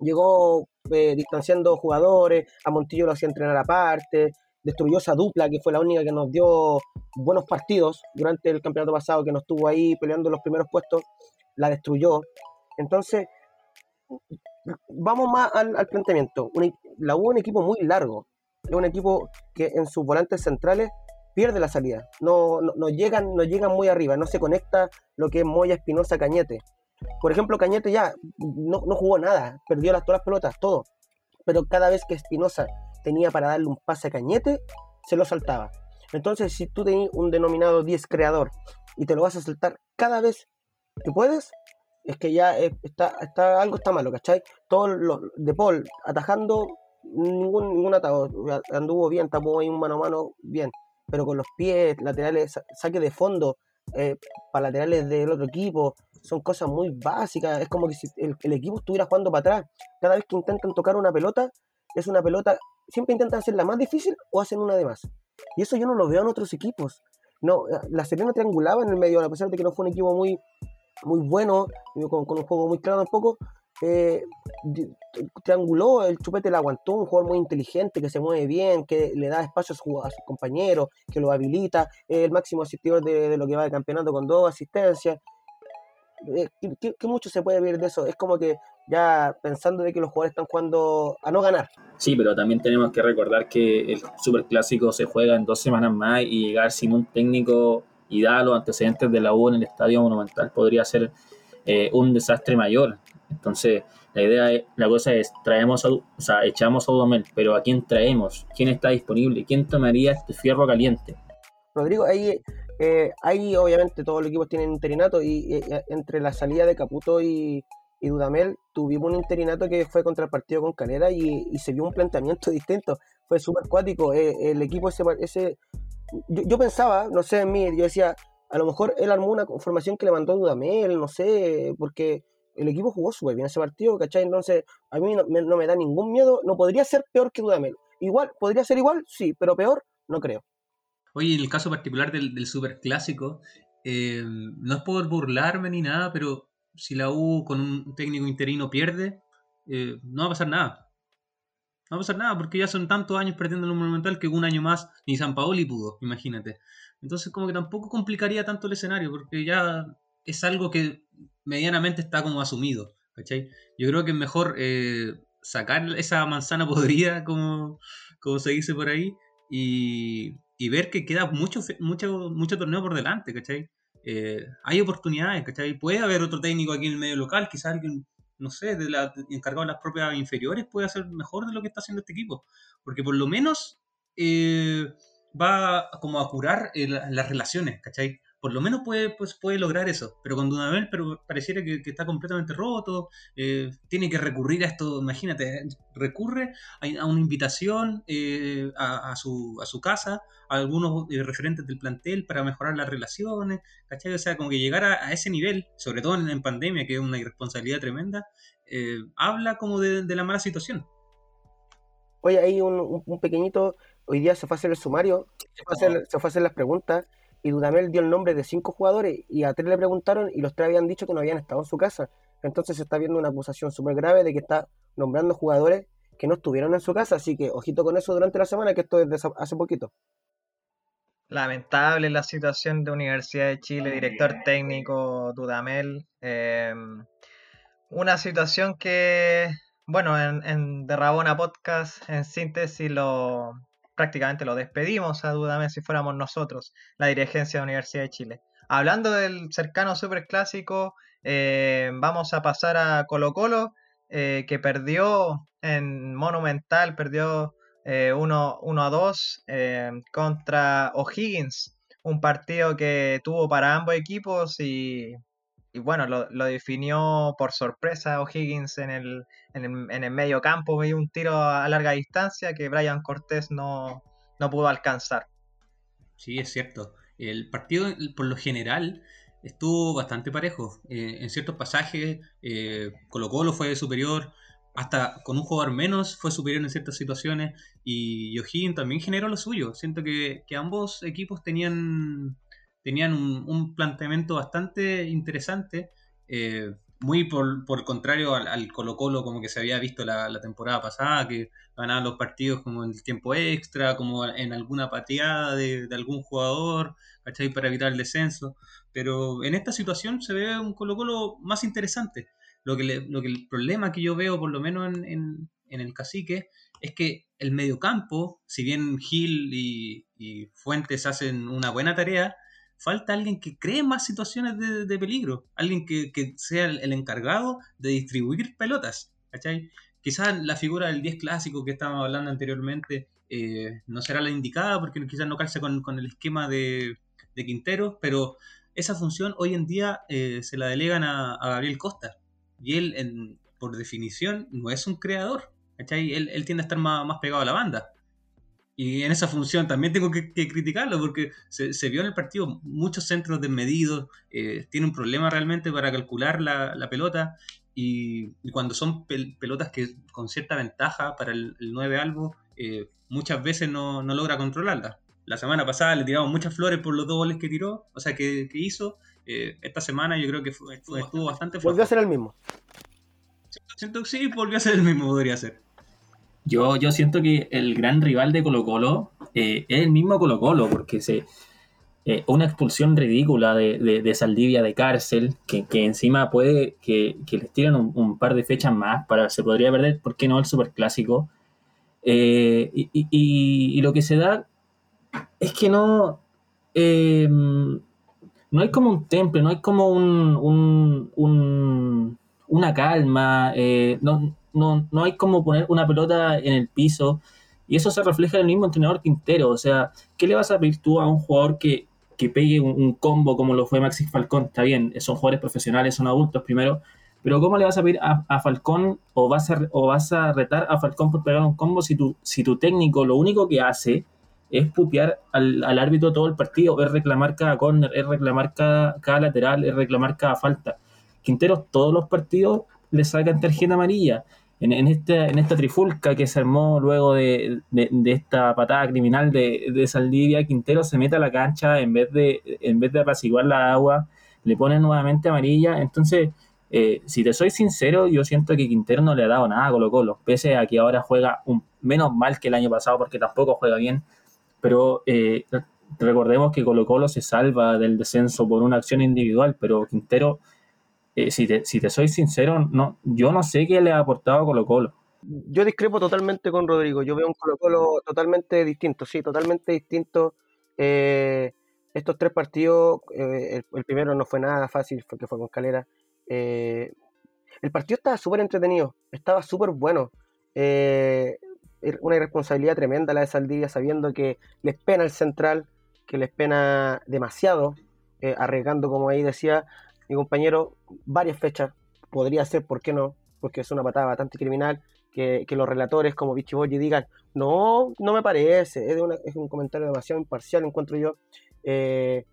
Llegó eh, distanciando jugadores, a Montillo lo hacía entrenar aparte, destruyó esa dupla que fue la única que nos dio buenos partidos durante el campeonato pasado, que nos estuvo ahí peleando los primeros puestos, la destruyó. Entonces, vamos más al, planteamiento. la U un equipo muy largo, es un equipo que en sus volantes centrales pierde la salida, no, no, llegan, no llegan muy arriba, no se conecta lo que es Moya, Espinosa, Cañete. Por ejemplo, Cañete ya no, jugó nada, perdió las, todas las pelotas, todo. Pero cada vez que Espinosa tenía para darle un pase a Cañete, se lo saltaba. Entonces, si tú tenías un denominado 10 creador y te lo vas a saltar cada vez que puedes, es que ya está, está, algo está malo, ¿cachai? Todos los de Paul atajando, ningún, ningún atajo, anduvo bien, tapó ahí un mano a mano, bien, pero con los pies laterales, saque de fondo, eh, para laterales del otro equipo, son cosas muy básicas. Es como que si el, equipo estuviera jugando para atrás. Cada vez que intentan tocar una pelota, es una pelota, siempre intentan hacerla más difícil o hacen una de más. Y eso yo no lo veo en otros equipos. No, la Serena triangulaba en el medio, a pesar de que no fue un equipo muy, muy bueno, con, con un juego muy claro tampoco. Eh, trianguló, el chupete le aguantó, un jugador muy inteligente, que se mueve bien, que le da espacio a, sus compañeros, que lo habilita, el máximo asistidor de, lo que va de campeonato con dos asistencias. Eh, ¿Qué, mucho se puede ver de eso? Es como que ya pensando de que los jugadores están jugando a no ganar. Sí, pero también tenemos que recordar que el Superclásico se juega en dos semanas más y llegar sin un técnico y dar los antecedentes de la U en el Estadio Monumental podría ser eh, un desastre mayor. Entonces, la idea, es, la cosa es, traemos, o sea, echamos a Udamel, pero ¿a quién traemos? ¿Quién está disponible? ¿Quién tomaría este fierro caliente? Rodrigo, ahí, eh, ahí obviamente todos los equipos tienen interinato y, entre la salida de Caputo y, Dudamel tuvimos un interinato que fue contra el partido con Calera y, se vio un planteamiento distinto. Fue súper cuático. Eh, el equipo ese, ese yo, yo, pensaba, no sé, en mí, yo decía, a lo mejor él armó una formación que le mandó Dudamel, no sé, porque el equipo jugó súper bien ese partido, ¿cachai? Entonces, a mí no me, da ningún miedo, no podría ser peor que Dudamel. Igual, podría ser igual, sí, pero peor, no creo. Oye, en el caso particular del, del Super Clásico, eh, no es por burlarme ni nada, pero si la U con un técnico interino pierde, eh, no va a pasar nada. No va a pasar nada, porque ya son tantos años perdiendo en un Monumental que un año más ni San Paoli pudo, imagínate. Entonces, como que tampoco complicaría tanto el escenario, porque ya es algo que medianamente está como asumido, ¿cachai? Yo creo que es mejor eh, sacar esa manzana podrida, como, como se dice por ahí, y, ver que queda mucho, mucho, mucho torneo por delante, ¿cachai? Eh, hay oportunidades, ¿cachai? Puede haber otro técnico aquí en el medio local, quizás alguien, no sé, de la, encargado de las propias inferiores puede hacer mejor de lo que está haciendo este equipo, porque por lo menos eh, va como a curar las relaciones, ¿cachai? Por lo menos puede, pues, puede lograr eso. Pero con Dudamel pero pareciera que, está completamente roto, eh, tiene que recurrir a esto, imagínate, recurre a, una invitación eh, a, su, a su casa, a algunos eh, referentes del plantel para mejorar las relaciones, ¿cachai? O sea, como que llegar a, ese nivel, sobre todo en, pandemia, que es una irresponsabilidad tremenda, habla como de, la mala situación. Oye, hay un, pequeñito, hoy día se fue a hacer el sumario, se fue se fue a hacer las preguntas y Dudamel dio el nombre de cinco jugadores y a tres le preguntaron y los tres habían dicho que no habían estado en su casa. Entonces se está viendo una acusación súper grave de que está nombrando jugadores que no estuvieron en su casa, así que ojito con eso durante la semana, que esto es de hace poquito. Lamentable la situación de Universidad de Chile, director técnico Dudamel. Em, una situación que, bueno, en, en Derrabona Podcast, en síntesis, lo, prácticamente lo despedimos a Dudamel si fuéramos nosotros, la dirigencia de la Universidad de Chile. Hablando del cercano superclásico, eh, vamos a pasar a Colo Colo, eh, que perdió en Monumental, perdió 1 eh, a 2 eh, contra O'Higgins, un partido que tuvo para ambos equipos y y bueno, lo, definió por sorpresa O'Higgins en el, en el, medio campo, vi un tiro a larga distancia que Brian Cortés no, pudo alcanzar. Sí, es cierto. El partido, por lo general, estuvo bastante parejo. Eh, en ciertos pasajes, eh, Colo Colo fue superior, hasta con un jugador menos fue superior en ciertas situaciones, y O'Higgins también generó lo suyo. Siento que, que ambos equipos tenían tenían un, planteamiento bastante interesante. Eh, muy por, por contrario al, Colo Colo como que se había visto la, temporada pasada, que ganaban los partidos como en el tiempo extra, como en alguna pateada de, algún jugador, ¿cachai? Para evitar el descenso. Pero en esta situación se ve un Colo Colo más interesante. Lo que, lo que el problema que yo veo, por lo menos en, en, el cacique, es que el mediocampo, si bien Gil y, y Fuentes hacen una buena tarea, falta alguien que cree más situaciones de, peligro, alguien que, sea el, encargado de distribuir pelotas, ¿cachai? Quizás la figura del 10 clásico que estábamos hablando anteriormente eh, no será la indicada porque quizás no calce con, el esquema de, Quintero, pero esa función hoy en día eh, se la delegan a, Gabriel Costa y él, por definición, no es un creador. Él, tiende a estar más pegado a la banda. Y en esa función también tengo que, criticarlo porque se, vio en el partido muchos centros desmedidos, eh, tiene un problema realmente para calcular la, pelota y, cuando son pelotas que con cierta ventaja para el, 9 albo, eh, muchas veces no, logra controlarla. La semana pasada le tiramos muchas flores por los dos goles que tiró, o sea, que, hizo. Eh, esta semana yo creo que estuvo, bastante fuerte. Volvió a ser el mismo. Siento que sí, volvió a ser el mismo, podría ser. Yo, yo siento que el gran rival de Colo Colo eh, es el mismo Colo Colo, porque se, eh, una expulsión ridícula de, de, Saldivia de cárcel, que, encima puede que, les tiren un, par de fechas más para se podría perder, ¿por qué no el superclásico? Eh, y, y, lo que se da es que no, no hay como un temple, no hay como un, un, una calma, no, no, no hay como poner una pelota en el piso. Y eso se refleja en el mismo entrenador Quintero. O sea, ¿qué le vas a pedir tú a un jugador que, pegue un, combo como lo fue Maxi Falcón? Está bien, son jugadores profesionales, son adultos primero. Pero ¿cómo le vas a pedir a, Falcón o vas a, o vas a retar a Falcón por pegar un combo si tu, si tu técnico lo único que hace es putear al, árbitro todo el partido, es reclamar cada corner, es reclamar cada, cada lateral, es reclamar cada falta? Quintero todos los partidos le sacan tarjeta amarilla en, este, en esta trifulca que se armó luego de, esta patada criminal de, Saldivia, Quintero se mete a la cancha en vez de, en vez de apaciguar la agua, le pone nuevamente amarilla. Entonces, eh, si te soy sincero, yo siento que Quintero no le ha dado nada a Colo Colo, pese a que ahora juega menos mal que el año pasado porque tampoco juega bien, pero eh, recordemos que Colo Colo se salva del descenso por una acción individual, pero Quintero eh, si, te, si te soy sincero, no, yo no sé qué le ha aportado Colo Colo. Yo discrepo totalmente con Rodrigo. Yo veo un Colo Colo totalmente distinto, sí, totalmente distinto. Eh, estos tres partidos, eh, el, primero no fue nada fácil, porque fue con Calera. el partido estaba súper entretenido, estaba súper bueno. una irresponsabilidad tremenda la de Saldivia, sabiendo que les pena el central, que les pena demasiado, arriesgando, como ahí decía, mi compañero varias fechas, podría ser, ¿por qué no? Porque es una patada bastante criminal, que, los relatores como Vichy digan, no, no me parece, es, un comentario demasiado imparcial, encuentro yo. Eh,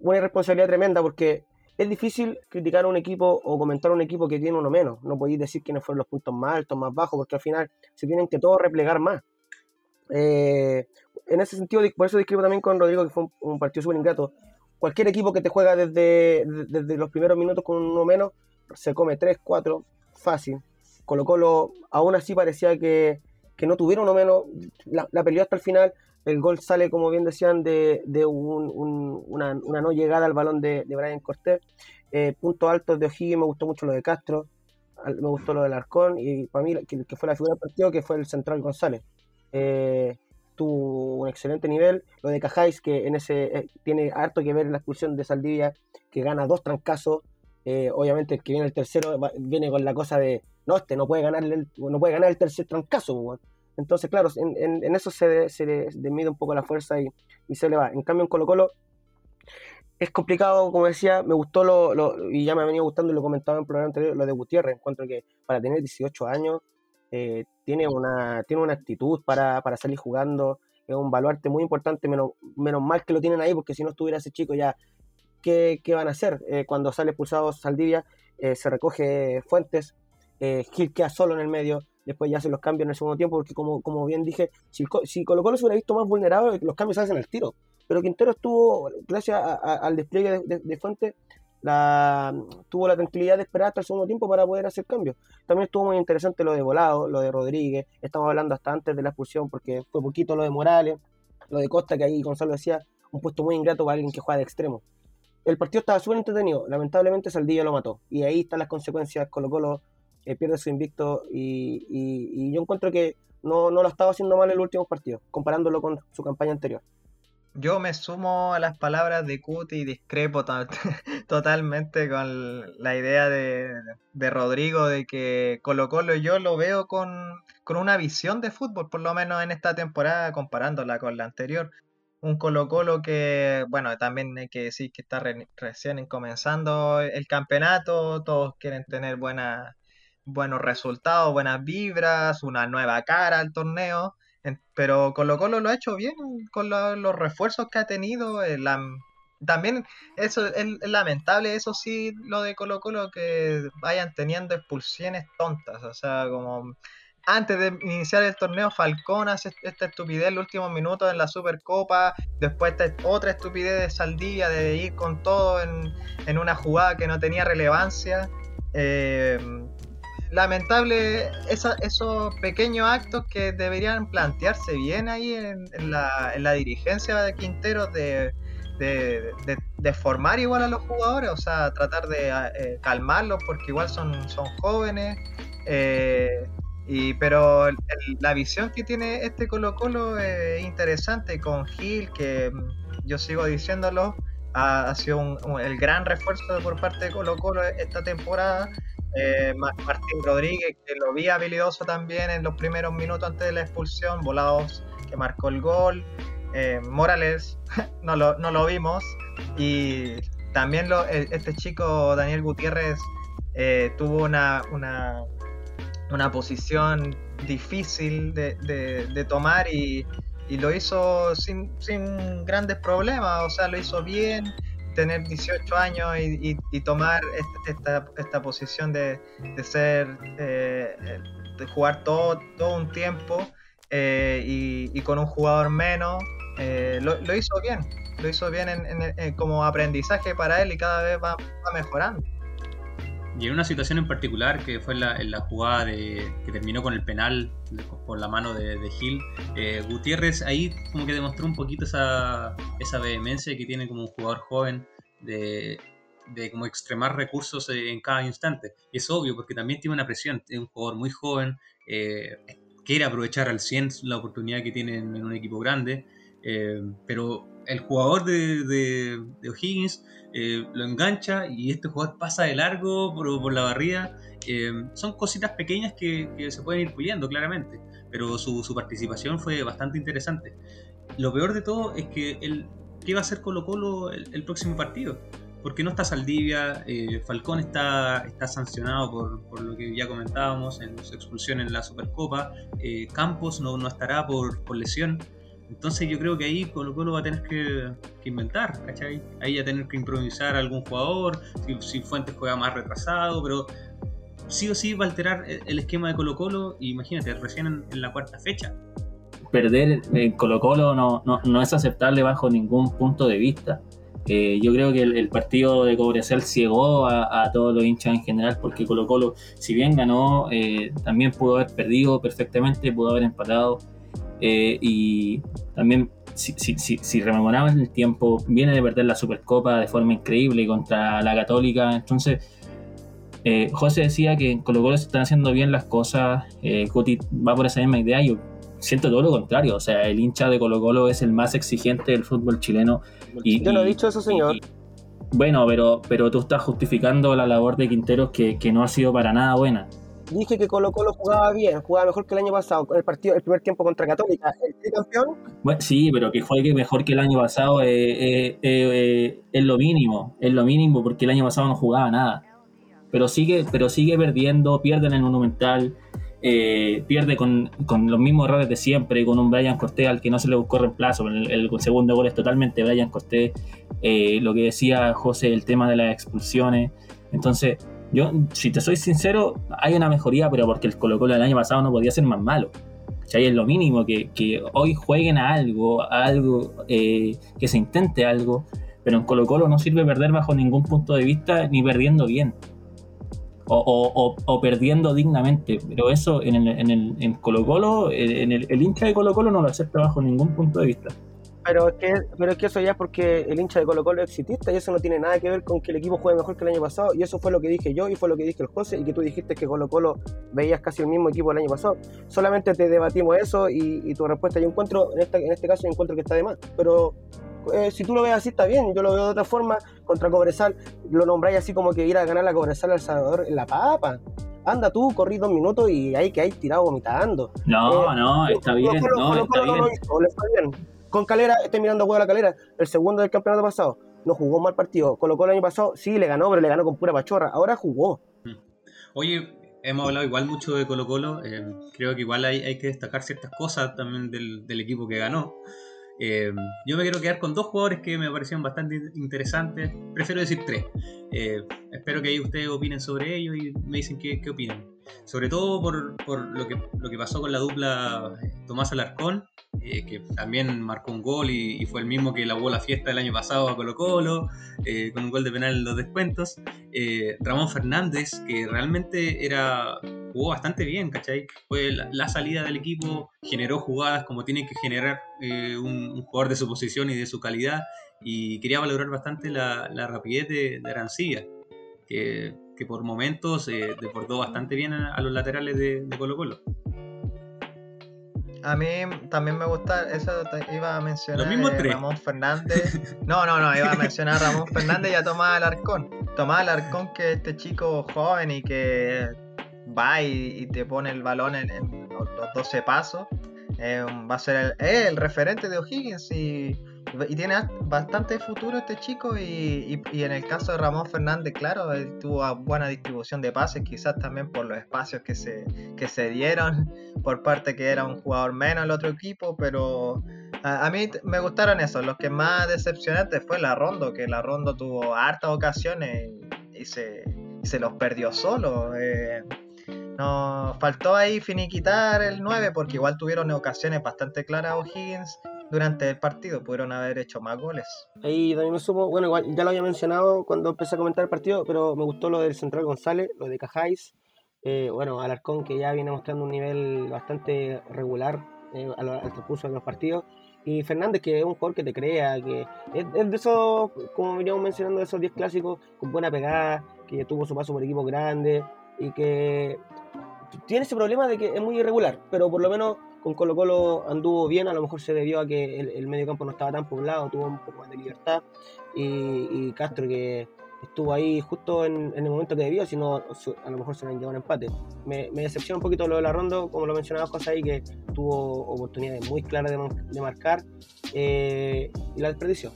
una irresponsabilidad tremenda porque es difícil criticar a un equipo o comentar a un equipo que tiene uno menos. No podéis decir quiénes fueron los puntos más altos, más bajos, porque al final se tienen que todos replegar más. Eh, en ese sentido, por eso discrepo también con Rodrigo, que fue un partido súper ingrato cualquier equipo que te juega desde, desde los primeros minutos con uno menos, se come 3, 4, fácil. Colo Colo aún así parecía que, no tuvieron uno menos, la, la, peleó hasta el final, el gol sale, como bien decían, de, una, no llegada al balón de, Brian Cortés. Eh, puntos altos de O'Higgins, me gustó mucho lo de Castro, me gustó lo del Arcón, y para mí, que, que fue la figura del partido, que fue el central González. Eh, tuvo un excelente nivel. Lo de Cajáis, que en ese eh, tiene harto que ver en la expulsión de Saldivia, que gana dos trancazos. Eh, obviamente el que viene el tercero viene con la cosa de no, este no puede ganar el, no puede ganar el tercer trancazo. Entonces, claro, en, eso se, se mide un poco la fuerza y, se le va. En cambio, en Colo Colo es complicado, como decía, me gustó lo, y ya me ha venido gustando y lo comentaba en el programa anterior, lo de Gutiérrez. Encuentro que para tener 18 años eh, tiene, una, tiene una actitud para, salir jugando, es un baluarte muy importante, menos, menos mal que lo tienen ahí, porque si no estuviera ese chico ya, ¿qué, van a hacer? Eh, cuando sale expulsado Saldivia, eh, se recoge Fuentes, Gil queda solo en el medio, después ya hacen los cambios en el segundo tiempo, porque como, como bien dije, si, si Colo Colo se hubiera visto más vulnerable, los cambios se hacen al tiro. Pero Quintero estuvo, gracias al despliegue de, Fuentes, la, tuvo la tranquilidad de esperar hasta el segundo tiempo para poder hacer cambios. También estuvo muy interesante lo de Volado, lo de Rodríguez, estamos hablando hasta antes de la expulsión porque fue poquito lo de Morales, lo de Costa, que ahí Gonzalo decía, un puesto muy ingrato para alguien que juega de extremo. El partido estaba súper entretenido, lamentablemente Saldivia lo mató y ahí están las consecuencias, Colo Colo eh, pierde su invicto y, y, yo encuentro que no, no lo estaba haciendo mal en los últimos partidos, comparándolo con su campaña anterior. Yo me sumo a las palabras de Cuti y discrepo totalmente con la idea de, Rodrigo de que Colo Colo yo lo veo con, una visión de fútbol, por lo menos en esta temporada comparándola con la anterior. Un Colo Colo que, bueno, también hay que decir que está recién comenzando el campeonato, todos quieren tener buenos resultados, buenas vibras, una nueva cara al torneo pero Colo Colo lo ha hecho bien con los refuerzos que ha tenido. Eh, también eso es, lamentable, eso sí, lo de Colo Colo, que vayan teniendo expulsiones tontas. O sea, como antes de iniciar el torneo, Falcón hace esta estupidez en los últimos minutos en la Supercopa. Después esta otra estupidez de Saldivia de ir con todo en, en una jugada que no tenía relevancia. Eh, lamentable esos pequeños actos que deberían plantearse bien ahí en, la, dirigencia de Quinteros de, formar igual a los jugadores, o sea, tratar de eh, calmarlos porque igual son, son jóvenes. Eh, y, pero la visión que tiene este Colo Colo es interesante con Gil, que mm, yo sigo diciéndolo, ha, sido el gran refuerzo por parte de Colo Colo esta temporada. Eh, Martín Rodríguez, que lo vi habilidoso también en los primeros minutos antes de la expulsión, Volados que marcó el gol, eh, Morales no, lo, no lo vimos, y también lo, este chico Daniel Gutiérrez eh, tuvo una, una, una, posición difícil de, de, tomar y, y, lo hizo sin, sin grandes problemas, o sea, lo hizo bien tener 18 años y, tomar esta, esta, posición de, ser, eh, de jugar todo, todo un tiempo eh, y, con un jugador menos, eh, lo, hizo bien, lo hizo bien en, como aprendizaje para él y cada vez va, mejorando. Y en una situación en particular, que fue la, en la jugada de, que terminó con el penal por la mano de, de Gil, Gutiérrez ahí como que demostró un poquito esa, esa vehemencia que tiene como un jugador joven, de, de como extremar recursos en cada instante. Y es obvio, porque también tiene una presión, es un jugador muy joven, eh, quiere aprovechar al 100 la oportunidad que tiene en, un equipo grande, eh, pero el jugador de, de, O'Higgins eh, lo engancha y este jugador pasa de largo por, por la barrida. son cositas pequeñas que, que, se pueden ir puliendo claramente, pero su, su participación fue bastante interesante. Lo peor de todo es que él qué va a hacer Colo Colo el, próximo partido. Porque no está Saldivia, eh, Falcón está, está sancionado por, por, lo que ya comentábamos en su expulsión en la Supercopa, eh, Campos no, no, estará por, por, lesión. Entonces yo creo que ahí Colo Colo va a tener que, inventar, ¿cachai? Ahí va a tener que improvisar algún jugador, si, Fuentes juega más retrasado, pero sí o sí va a alterar el esquema de Colo Colo, imagínate, recién en la cuarta fecha perder en Colo Colo no, es aceptable bajo ningún punto de vista. Eh, yo creo que el, partido de Cobresal ciegó a, todos los hinchas en general porque Colo Colo, si bien ganó, eh, también pudo haber perdido perfectamente, pudo haber empatado eh, y también si, si, si, si rememoraban el tiempo, viene de perder la Supercopa de forma increíble contra la Católica, entonces... José decía que en Colo Colo se están haciendo bien las cosas, Coti va por esa misma idea, yo siento todo lo contrario. O sea, el hincha de Colo Colo es el más exigente del fútbol chileno. Y, Yo lo he dicho eso, señor. bueno, pero, pero tú estás justificando la labor de Quinteros que, no ha sido para nada buena. Dije que Colo Colo jugaba bien, jugaba mejor que el año pasado, el partido, el primer tiempo contra Católica, el campeón. Sí, pero que juegue mejor que el año pasado eh, eh, eh, es lo mínimo, es lo mínimo porque el año pasado no jugaba nada. Pero sigue, pero sigue perdiendo, pierde en el Monumental, eh, pierde con, los mismos errores de siempre, con un Brian Cortés al que no se le buscó reemplazo. El, el segundo gol es totalmente Brian Cortés. Eh, lo que decía José, el tema de las expulsiones. Entonces, yo, si te soy sincero, hay una mejoría, pero porque el Colo Colo del año pasado no podía ser más malo. O es lo mínimo que, hoy jueguen a algo, a algo, eh, que se intente algo, pero en Colo Colo no sirve perder bajo ningún punto de vista ni perdiendo bien. O, perdiendo dignamente, pero eso en, el, en, el, en Colo Colo, en el, el hincha de Colo Colo no lo acepta bajo ningún punto de vista. Pero es, que, pero es que eso ya es porque el hincha de Colo Colo es exitista y eso no tiene nada que ver con que el equipo juegue mejor que el año pasado. Y eso fue lo que dije yo y fue lo que dije el José y que tú dijiste que Colo Colo veías casi el mismo equipo el año pasado. Solamente te debatimos eso y, tu respuesta yo encuentro, en, esta, en este caso yo encuentro que está de más. Pero eh, si tú lo ves así está bien, yo lo veo de otra forma. Contra Cobresal lo nombráis así como que ir a ganar la Cobresal al Salvador en la papa anda tú, corrí dos minutos y ahí que hay tirado vomitando. No, eh, no, está bien, no, está bien con Calera, estoy mirando a la Calera, el segundo del campeonato pasado, no jugó mal partido. Colocó el año pasado, sí, le ganó, pero le ganó con pura pachorra. Ahora jugó. Mm. Oye, hemos hablado igual mucho de Colo Colo. Eh, creo que igual hay, que destacar ciertas cosas también del, equipo que ganó. Eh, yo me quiero quedar con dos jugadores que me parecieron bastante interesantes. Prefiero decir tres. Eh, espero que ustedes opinen sobre ellos y me dicen qué opinan. Sobre todo por, por, lo, que, lo que pasó con la dupla Tomás Alarcón eh, que también marcó un gol y, fue el mismo que lavó la fiesta del año pasado a Colo Colo, eh, con un gol de penal en los descuentos. Eh, Ramón Fernández, que realmente era jugó bastante bien, ¿cachai? Fue la, salida del equipo, generó jugadas como tiene que generar un, jugador de su posición y de su calidad, y quería valorar bastante la, rapidez de, de Arancilla, que, por momentos deportó bastante bien a, los laterales de, de Colo Colo. A mí también me gusta, eso iba a mencionar a Ramón Fernández. No, no, no, iba a mencionar a Ramón Fernández y a Tomás Alarcón. Tomás Alarcón, que es este chico joven y que va y, te pone el balón en, los 12 pasos, eh, va a ser el, el referente de O'Higgins y y tiene bastante futuro este chico y, en el caso de Ramón Fernández, claro, él tuvo buena distribución de pases, quizás también por los espacios que se, que se dieron por parte que era un jugador menos el otro equipo, pero a, mí me gustaron esos. Los que más decepcionantes fue la Rondo, que la Rondo tuvo hartas ocasiones y, se, se los perdió solo. Eh, nos faltó ahí finiquitar el 9 porque igual tuvieron ocasiones bastante claras O'Higgins durante el partido, pudieron haber hecho más goles. Ahí también me supo, bueno, igual ya lo había mencionado cuando empecé a comentar el partido, pero me gustó lo del Central González, lo de Cajáis, eh, bueno, Alarcón que ya viene mostrando un nivel bastante regular eh, al, al transcurso de los partidos. Y Fernández, que es un jugador que te crea, que es, de esos, como veníamos mencionando, de esos 10 clásicos con buena pegada, que tuvo su paso por equipos grandes y que tiene ese problema de que es muy irregular, pero por lo menos con Colo Colo anduvo bien, a lo mejor se debió a que el, medio campo no estaba tan poblado, tuvo un poco más de libertad, y, Castro que estuvo ahí justo en, el momento que debió, si no a lo mejor se le han llevado un empate. Me, me, decepciona un poquito lo de la ronda, como lo mencionaba José ahí, que tuvo oportunidades muy claras de, marcar eh, y la desperdició.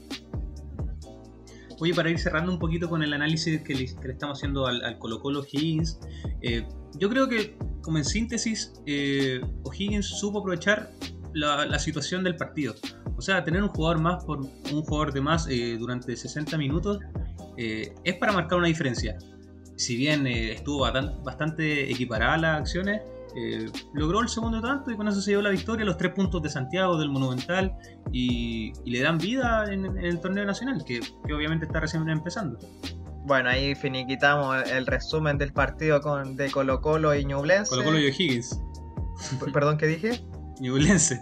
Oye, para ir cerrando un poquito con el análisis que le, estamos haciendo al, Colo Colo Higgins, eh, yo creo que como en síntesis, eh, O'Higgins supo aprovechar la, situación del partido. O sea, tener un jugador más por un jugador de más eh, durante 60 minutos eh, es para marcar una diferencia. Si bien estuvo bastante equiparada las acciones, logró el segundo tanto y con eso se dio la victoria, los tres puntos de Santiago, del Monumental, y, le dan vida en, el torneo nacional, que, que obviamente está recién empezando. Bueno, ahí finiquitamos el resumen del partido con, de Colo Colo y Ñublense. Colo Colo y O'Higgins. ¿Perdón, qué dije? Ñublense.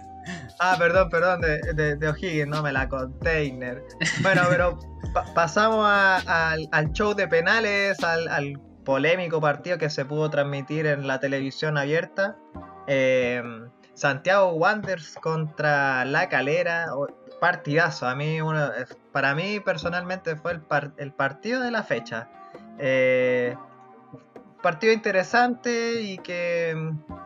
Ah, perdón, perdón, de, de, O'Higgins, no me la container. Bueno, pero pasamos al, show de penales, al, polémico partido que se pudo transmitir en la televisión abierta. Eh, Santiago Wanderers contra La Calera partidazo. A mí, uno, para mí personalmente fue el, el partido de la fecha. Eh, partido interesante y que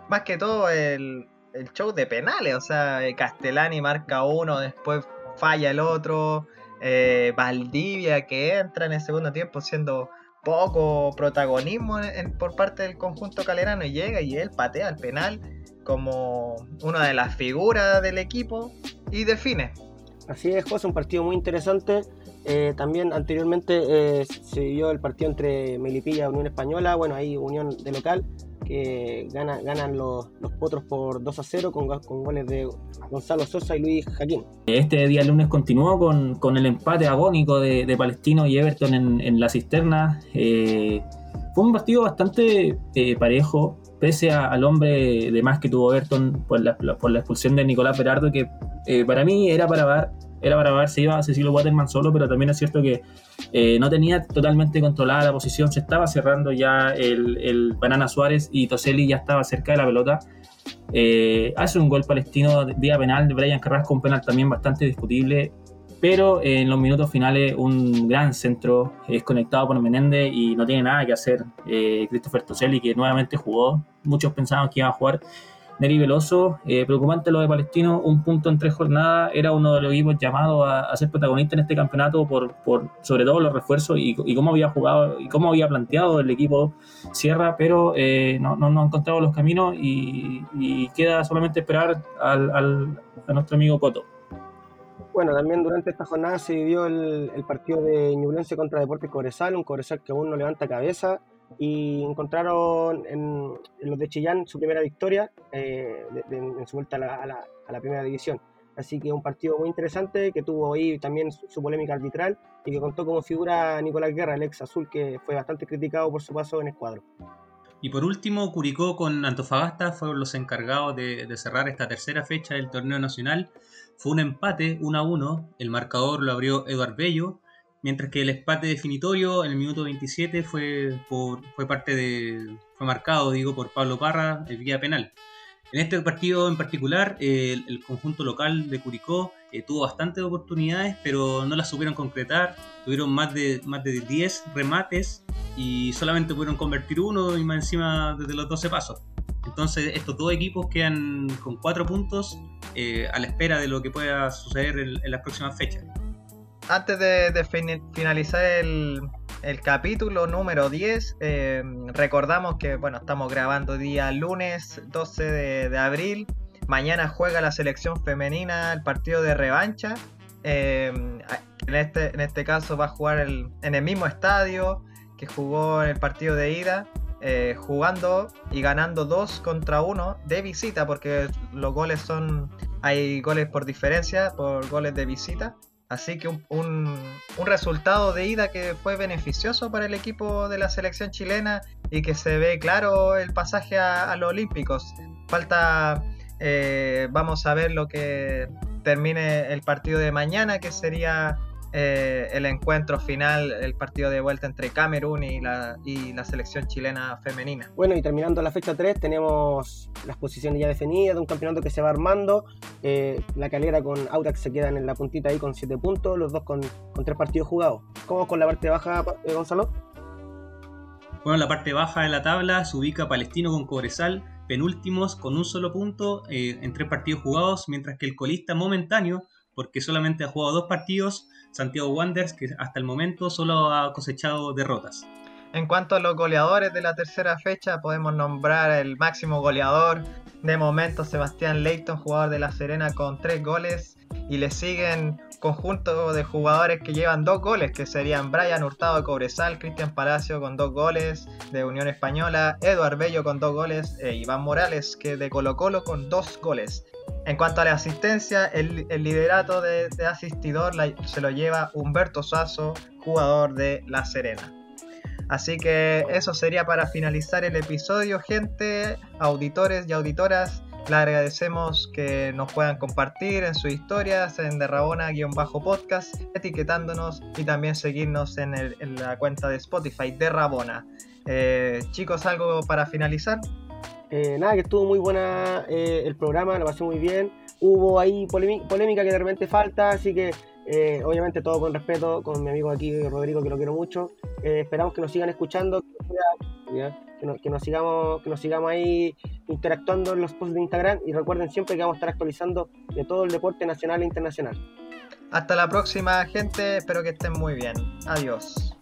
más que todo el, show de penales. O sea, Castellani marca uno, después falla el otro. Eh, Valdivia que entra en el segundo tiempo siendo poco protagonismo por parte del conjunto calerano y llega y él patea el penal como una de las figuras del equipo y define. Así es, José, un partido muy interesante. Eh, también anteriormente eh, se dio el partido entre Melipilla y Unión Española, bueno, ahí Unión de local, que gana, ganan los, los potros por 2 a 0 con, con goles de Gonzalo Sosa y Luis Jaquín. Este día lunes continuó con, con el empate agónico de, Palestino y Everton en, en la cisterna. Eh, fue un partido bastante eh, parejo, pese al hombre de más que tuvo Everton por la, por la expulsión de Nicolás Berardo, que eh, para mí era para ver, era para ver, se iba a Cecilio Waterman solo, pero también es cierto que eh, no tenía totalmente controlada la posición, se estaba cerrando ya el, el Banana Suárez y Toselli ya estaba cerca de la pelota. Eh, hace un gol palestino vía penal de Brian Carrasco, un penal también bastante discutible, pero en los minutos finales un gran centro es conectado por Menéndez y no tiene nada que hacer eh, Christopher Toselli, que nuevamente jugó. Muchos pensaban que iba a jugar Neri Veloso. Eh, preocupante lo de Palestino, un punto en tres jornadas. Era uno de los equipos llamados a, a ser protagonista en este campeonato por, por sobre todo los refuerzos y, cómo había jugado y cómo había planteado el equipo Sierra, pero eh, no, no, no, ha encontrado los caminos y, queda solamente esperar al, a nuestro amigo Coto. Bueno, también durante esta jornada se vivió el, el partido de Ñublense contra Deportes Cobresal, un Cobresal que aún no levanta cabeza y encontraron en, en los de Chillán su primera victoria eh, en su vuelta a la, primera división. Así que un partido muy interesante que tuvo ahí también su, su, polémica arbitral y que contó como figura Nicolás Guerra, el ex azul, que fue bastante criticado por su paso en escuadro. Y por último, Curicó con Antofagasta fueron los encargados de, de cerrar esta tercera fecha del torneo nacional fue un empate 1 a 1, el marcador lo abrió Eduard Bello, mientras que el empate definitorio en el minuto 27 fue, por, fue parte de fue marcado digo por Pablo Parra en vía penal. En este partido en particular, eh, el, el, conjunto local de Curicó eh, tuvo bastantes oportunidades, pero no las supieron concretar. Tuvieron más de, más de 10 remates y solamente pudieron convertir uno y más encima desde los 12 pasos. Entonces estos dos equipos quedan con cuatro puntos eh, a la espera de lo que pueda suceder en, en las próximas fechas. Antes de, finalizar el, capítulo número 10, eh, recordamos que bueno, estamos grabando día lunes 12 de, abril. Mañana juega la selección femenina el partido de revancha. Eh, en, este, en este caso va a jugar en el mismo estadio que jugó en el partido de ida eh, jugando y ganando 2 contra 1 de visita, porque los goles son. Hay goles por diferencia, por goles de visita. Así que un, un, resultado de ida que fue beneficioso para el equipo de la selección chilena y que se ve claro el pasaje a, a los Olímpicos. Falta. Eh, vamos a ver lo que termine el partido de mañana, que sería eh, el encuentro final, el partido de vuelta entre Camerún y la, y la selección chilena femenina. Bueno, y terminando la fecha 3, tenemos las posiciones ya definidas de un campeonato que se va armando. Eh, la calera con Autax se quedan en la puntita ahí con 7 puntos, los dos con, con 3 partidos jugados. ¿Cómo con la parte baja, eh, Gonzalo? Bueno, la parte baja de la tabla se ubica Palestino con Cobresal, penúltimos con un solo punto eh, en tres partidos jugados, mientras que el colista momentáneo, porque solamente ha jugado dos partidos, Santiago Wanderers, que hasta el momento solo ha cosechado derrotas. En cuanto a los goleadores de la tercera fecha, podemos nombrar el máximo goleador de momento, Sebastián Leighton, jugador de La Serena, con tres goles. Y le siguen conjunto de jugadores que llevan dos goles, que serían Brian Hurtado de Cobresal, Cristian Palacio con dos goles de Unión Española, Eduard Bello con dos goles e Iván Morales, que de Colo Colo con dos goles. En cuanto a la asistencia, el, liderato de, asistidor se lo lleva Humberto Sazo, jugador de La Serena. Así que eso sería para finalizar el episodio, gente, auditores y auditoras. Le agradecemos que nos puedan compartir en sus historias en Derrabona-podcast, etiquetándonos y también seguirnos en, la cuenta de Spotify de Rabona. Eh, chicos, ¿algo para finalizar? Eh, nada, que estuvo muy buena eh, el programa, lo pasé muy bien. Hubo ahí polémica que de repente falta, así que eh, obviamente todo con respeto, con mi amigo aquí Rodrigo, que lo quiero mucho. Esperamos que nos sigan escuchando, que nos, que nos, sigamos, que nos sigamos ahí interactuando en los posts de Instagram y recuerden siempre que vamos a estar actualizando de todo el deporte nacional e internacional. Hasta la próxima gente, espero que estén muy bien. Adiós.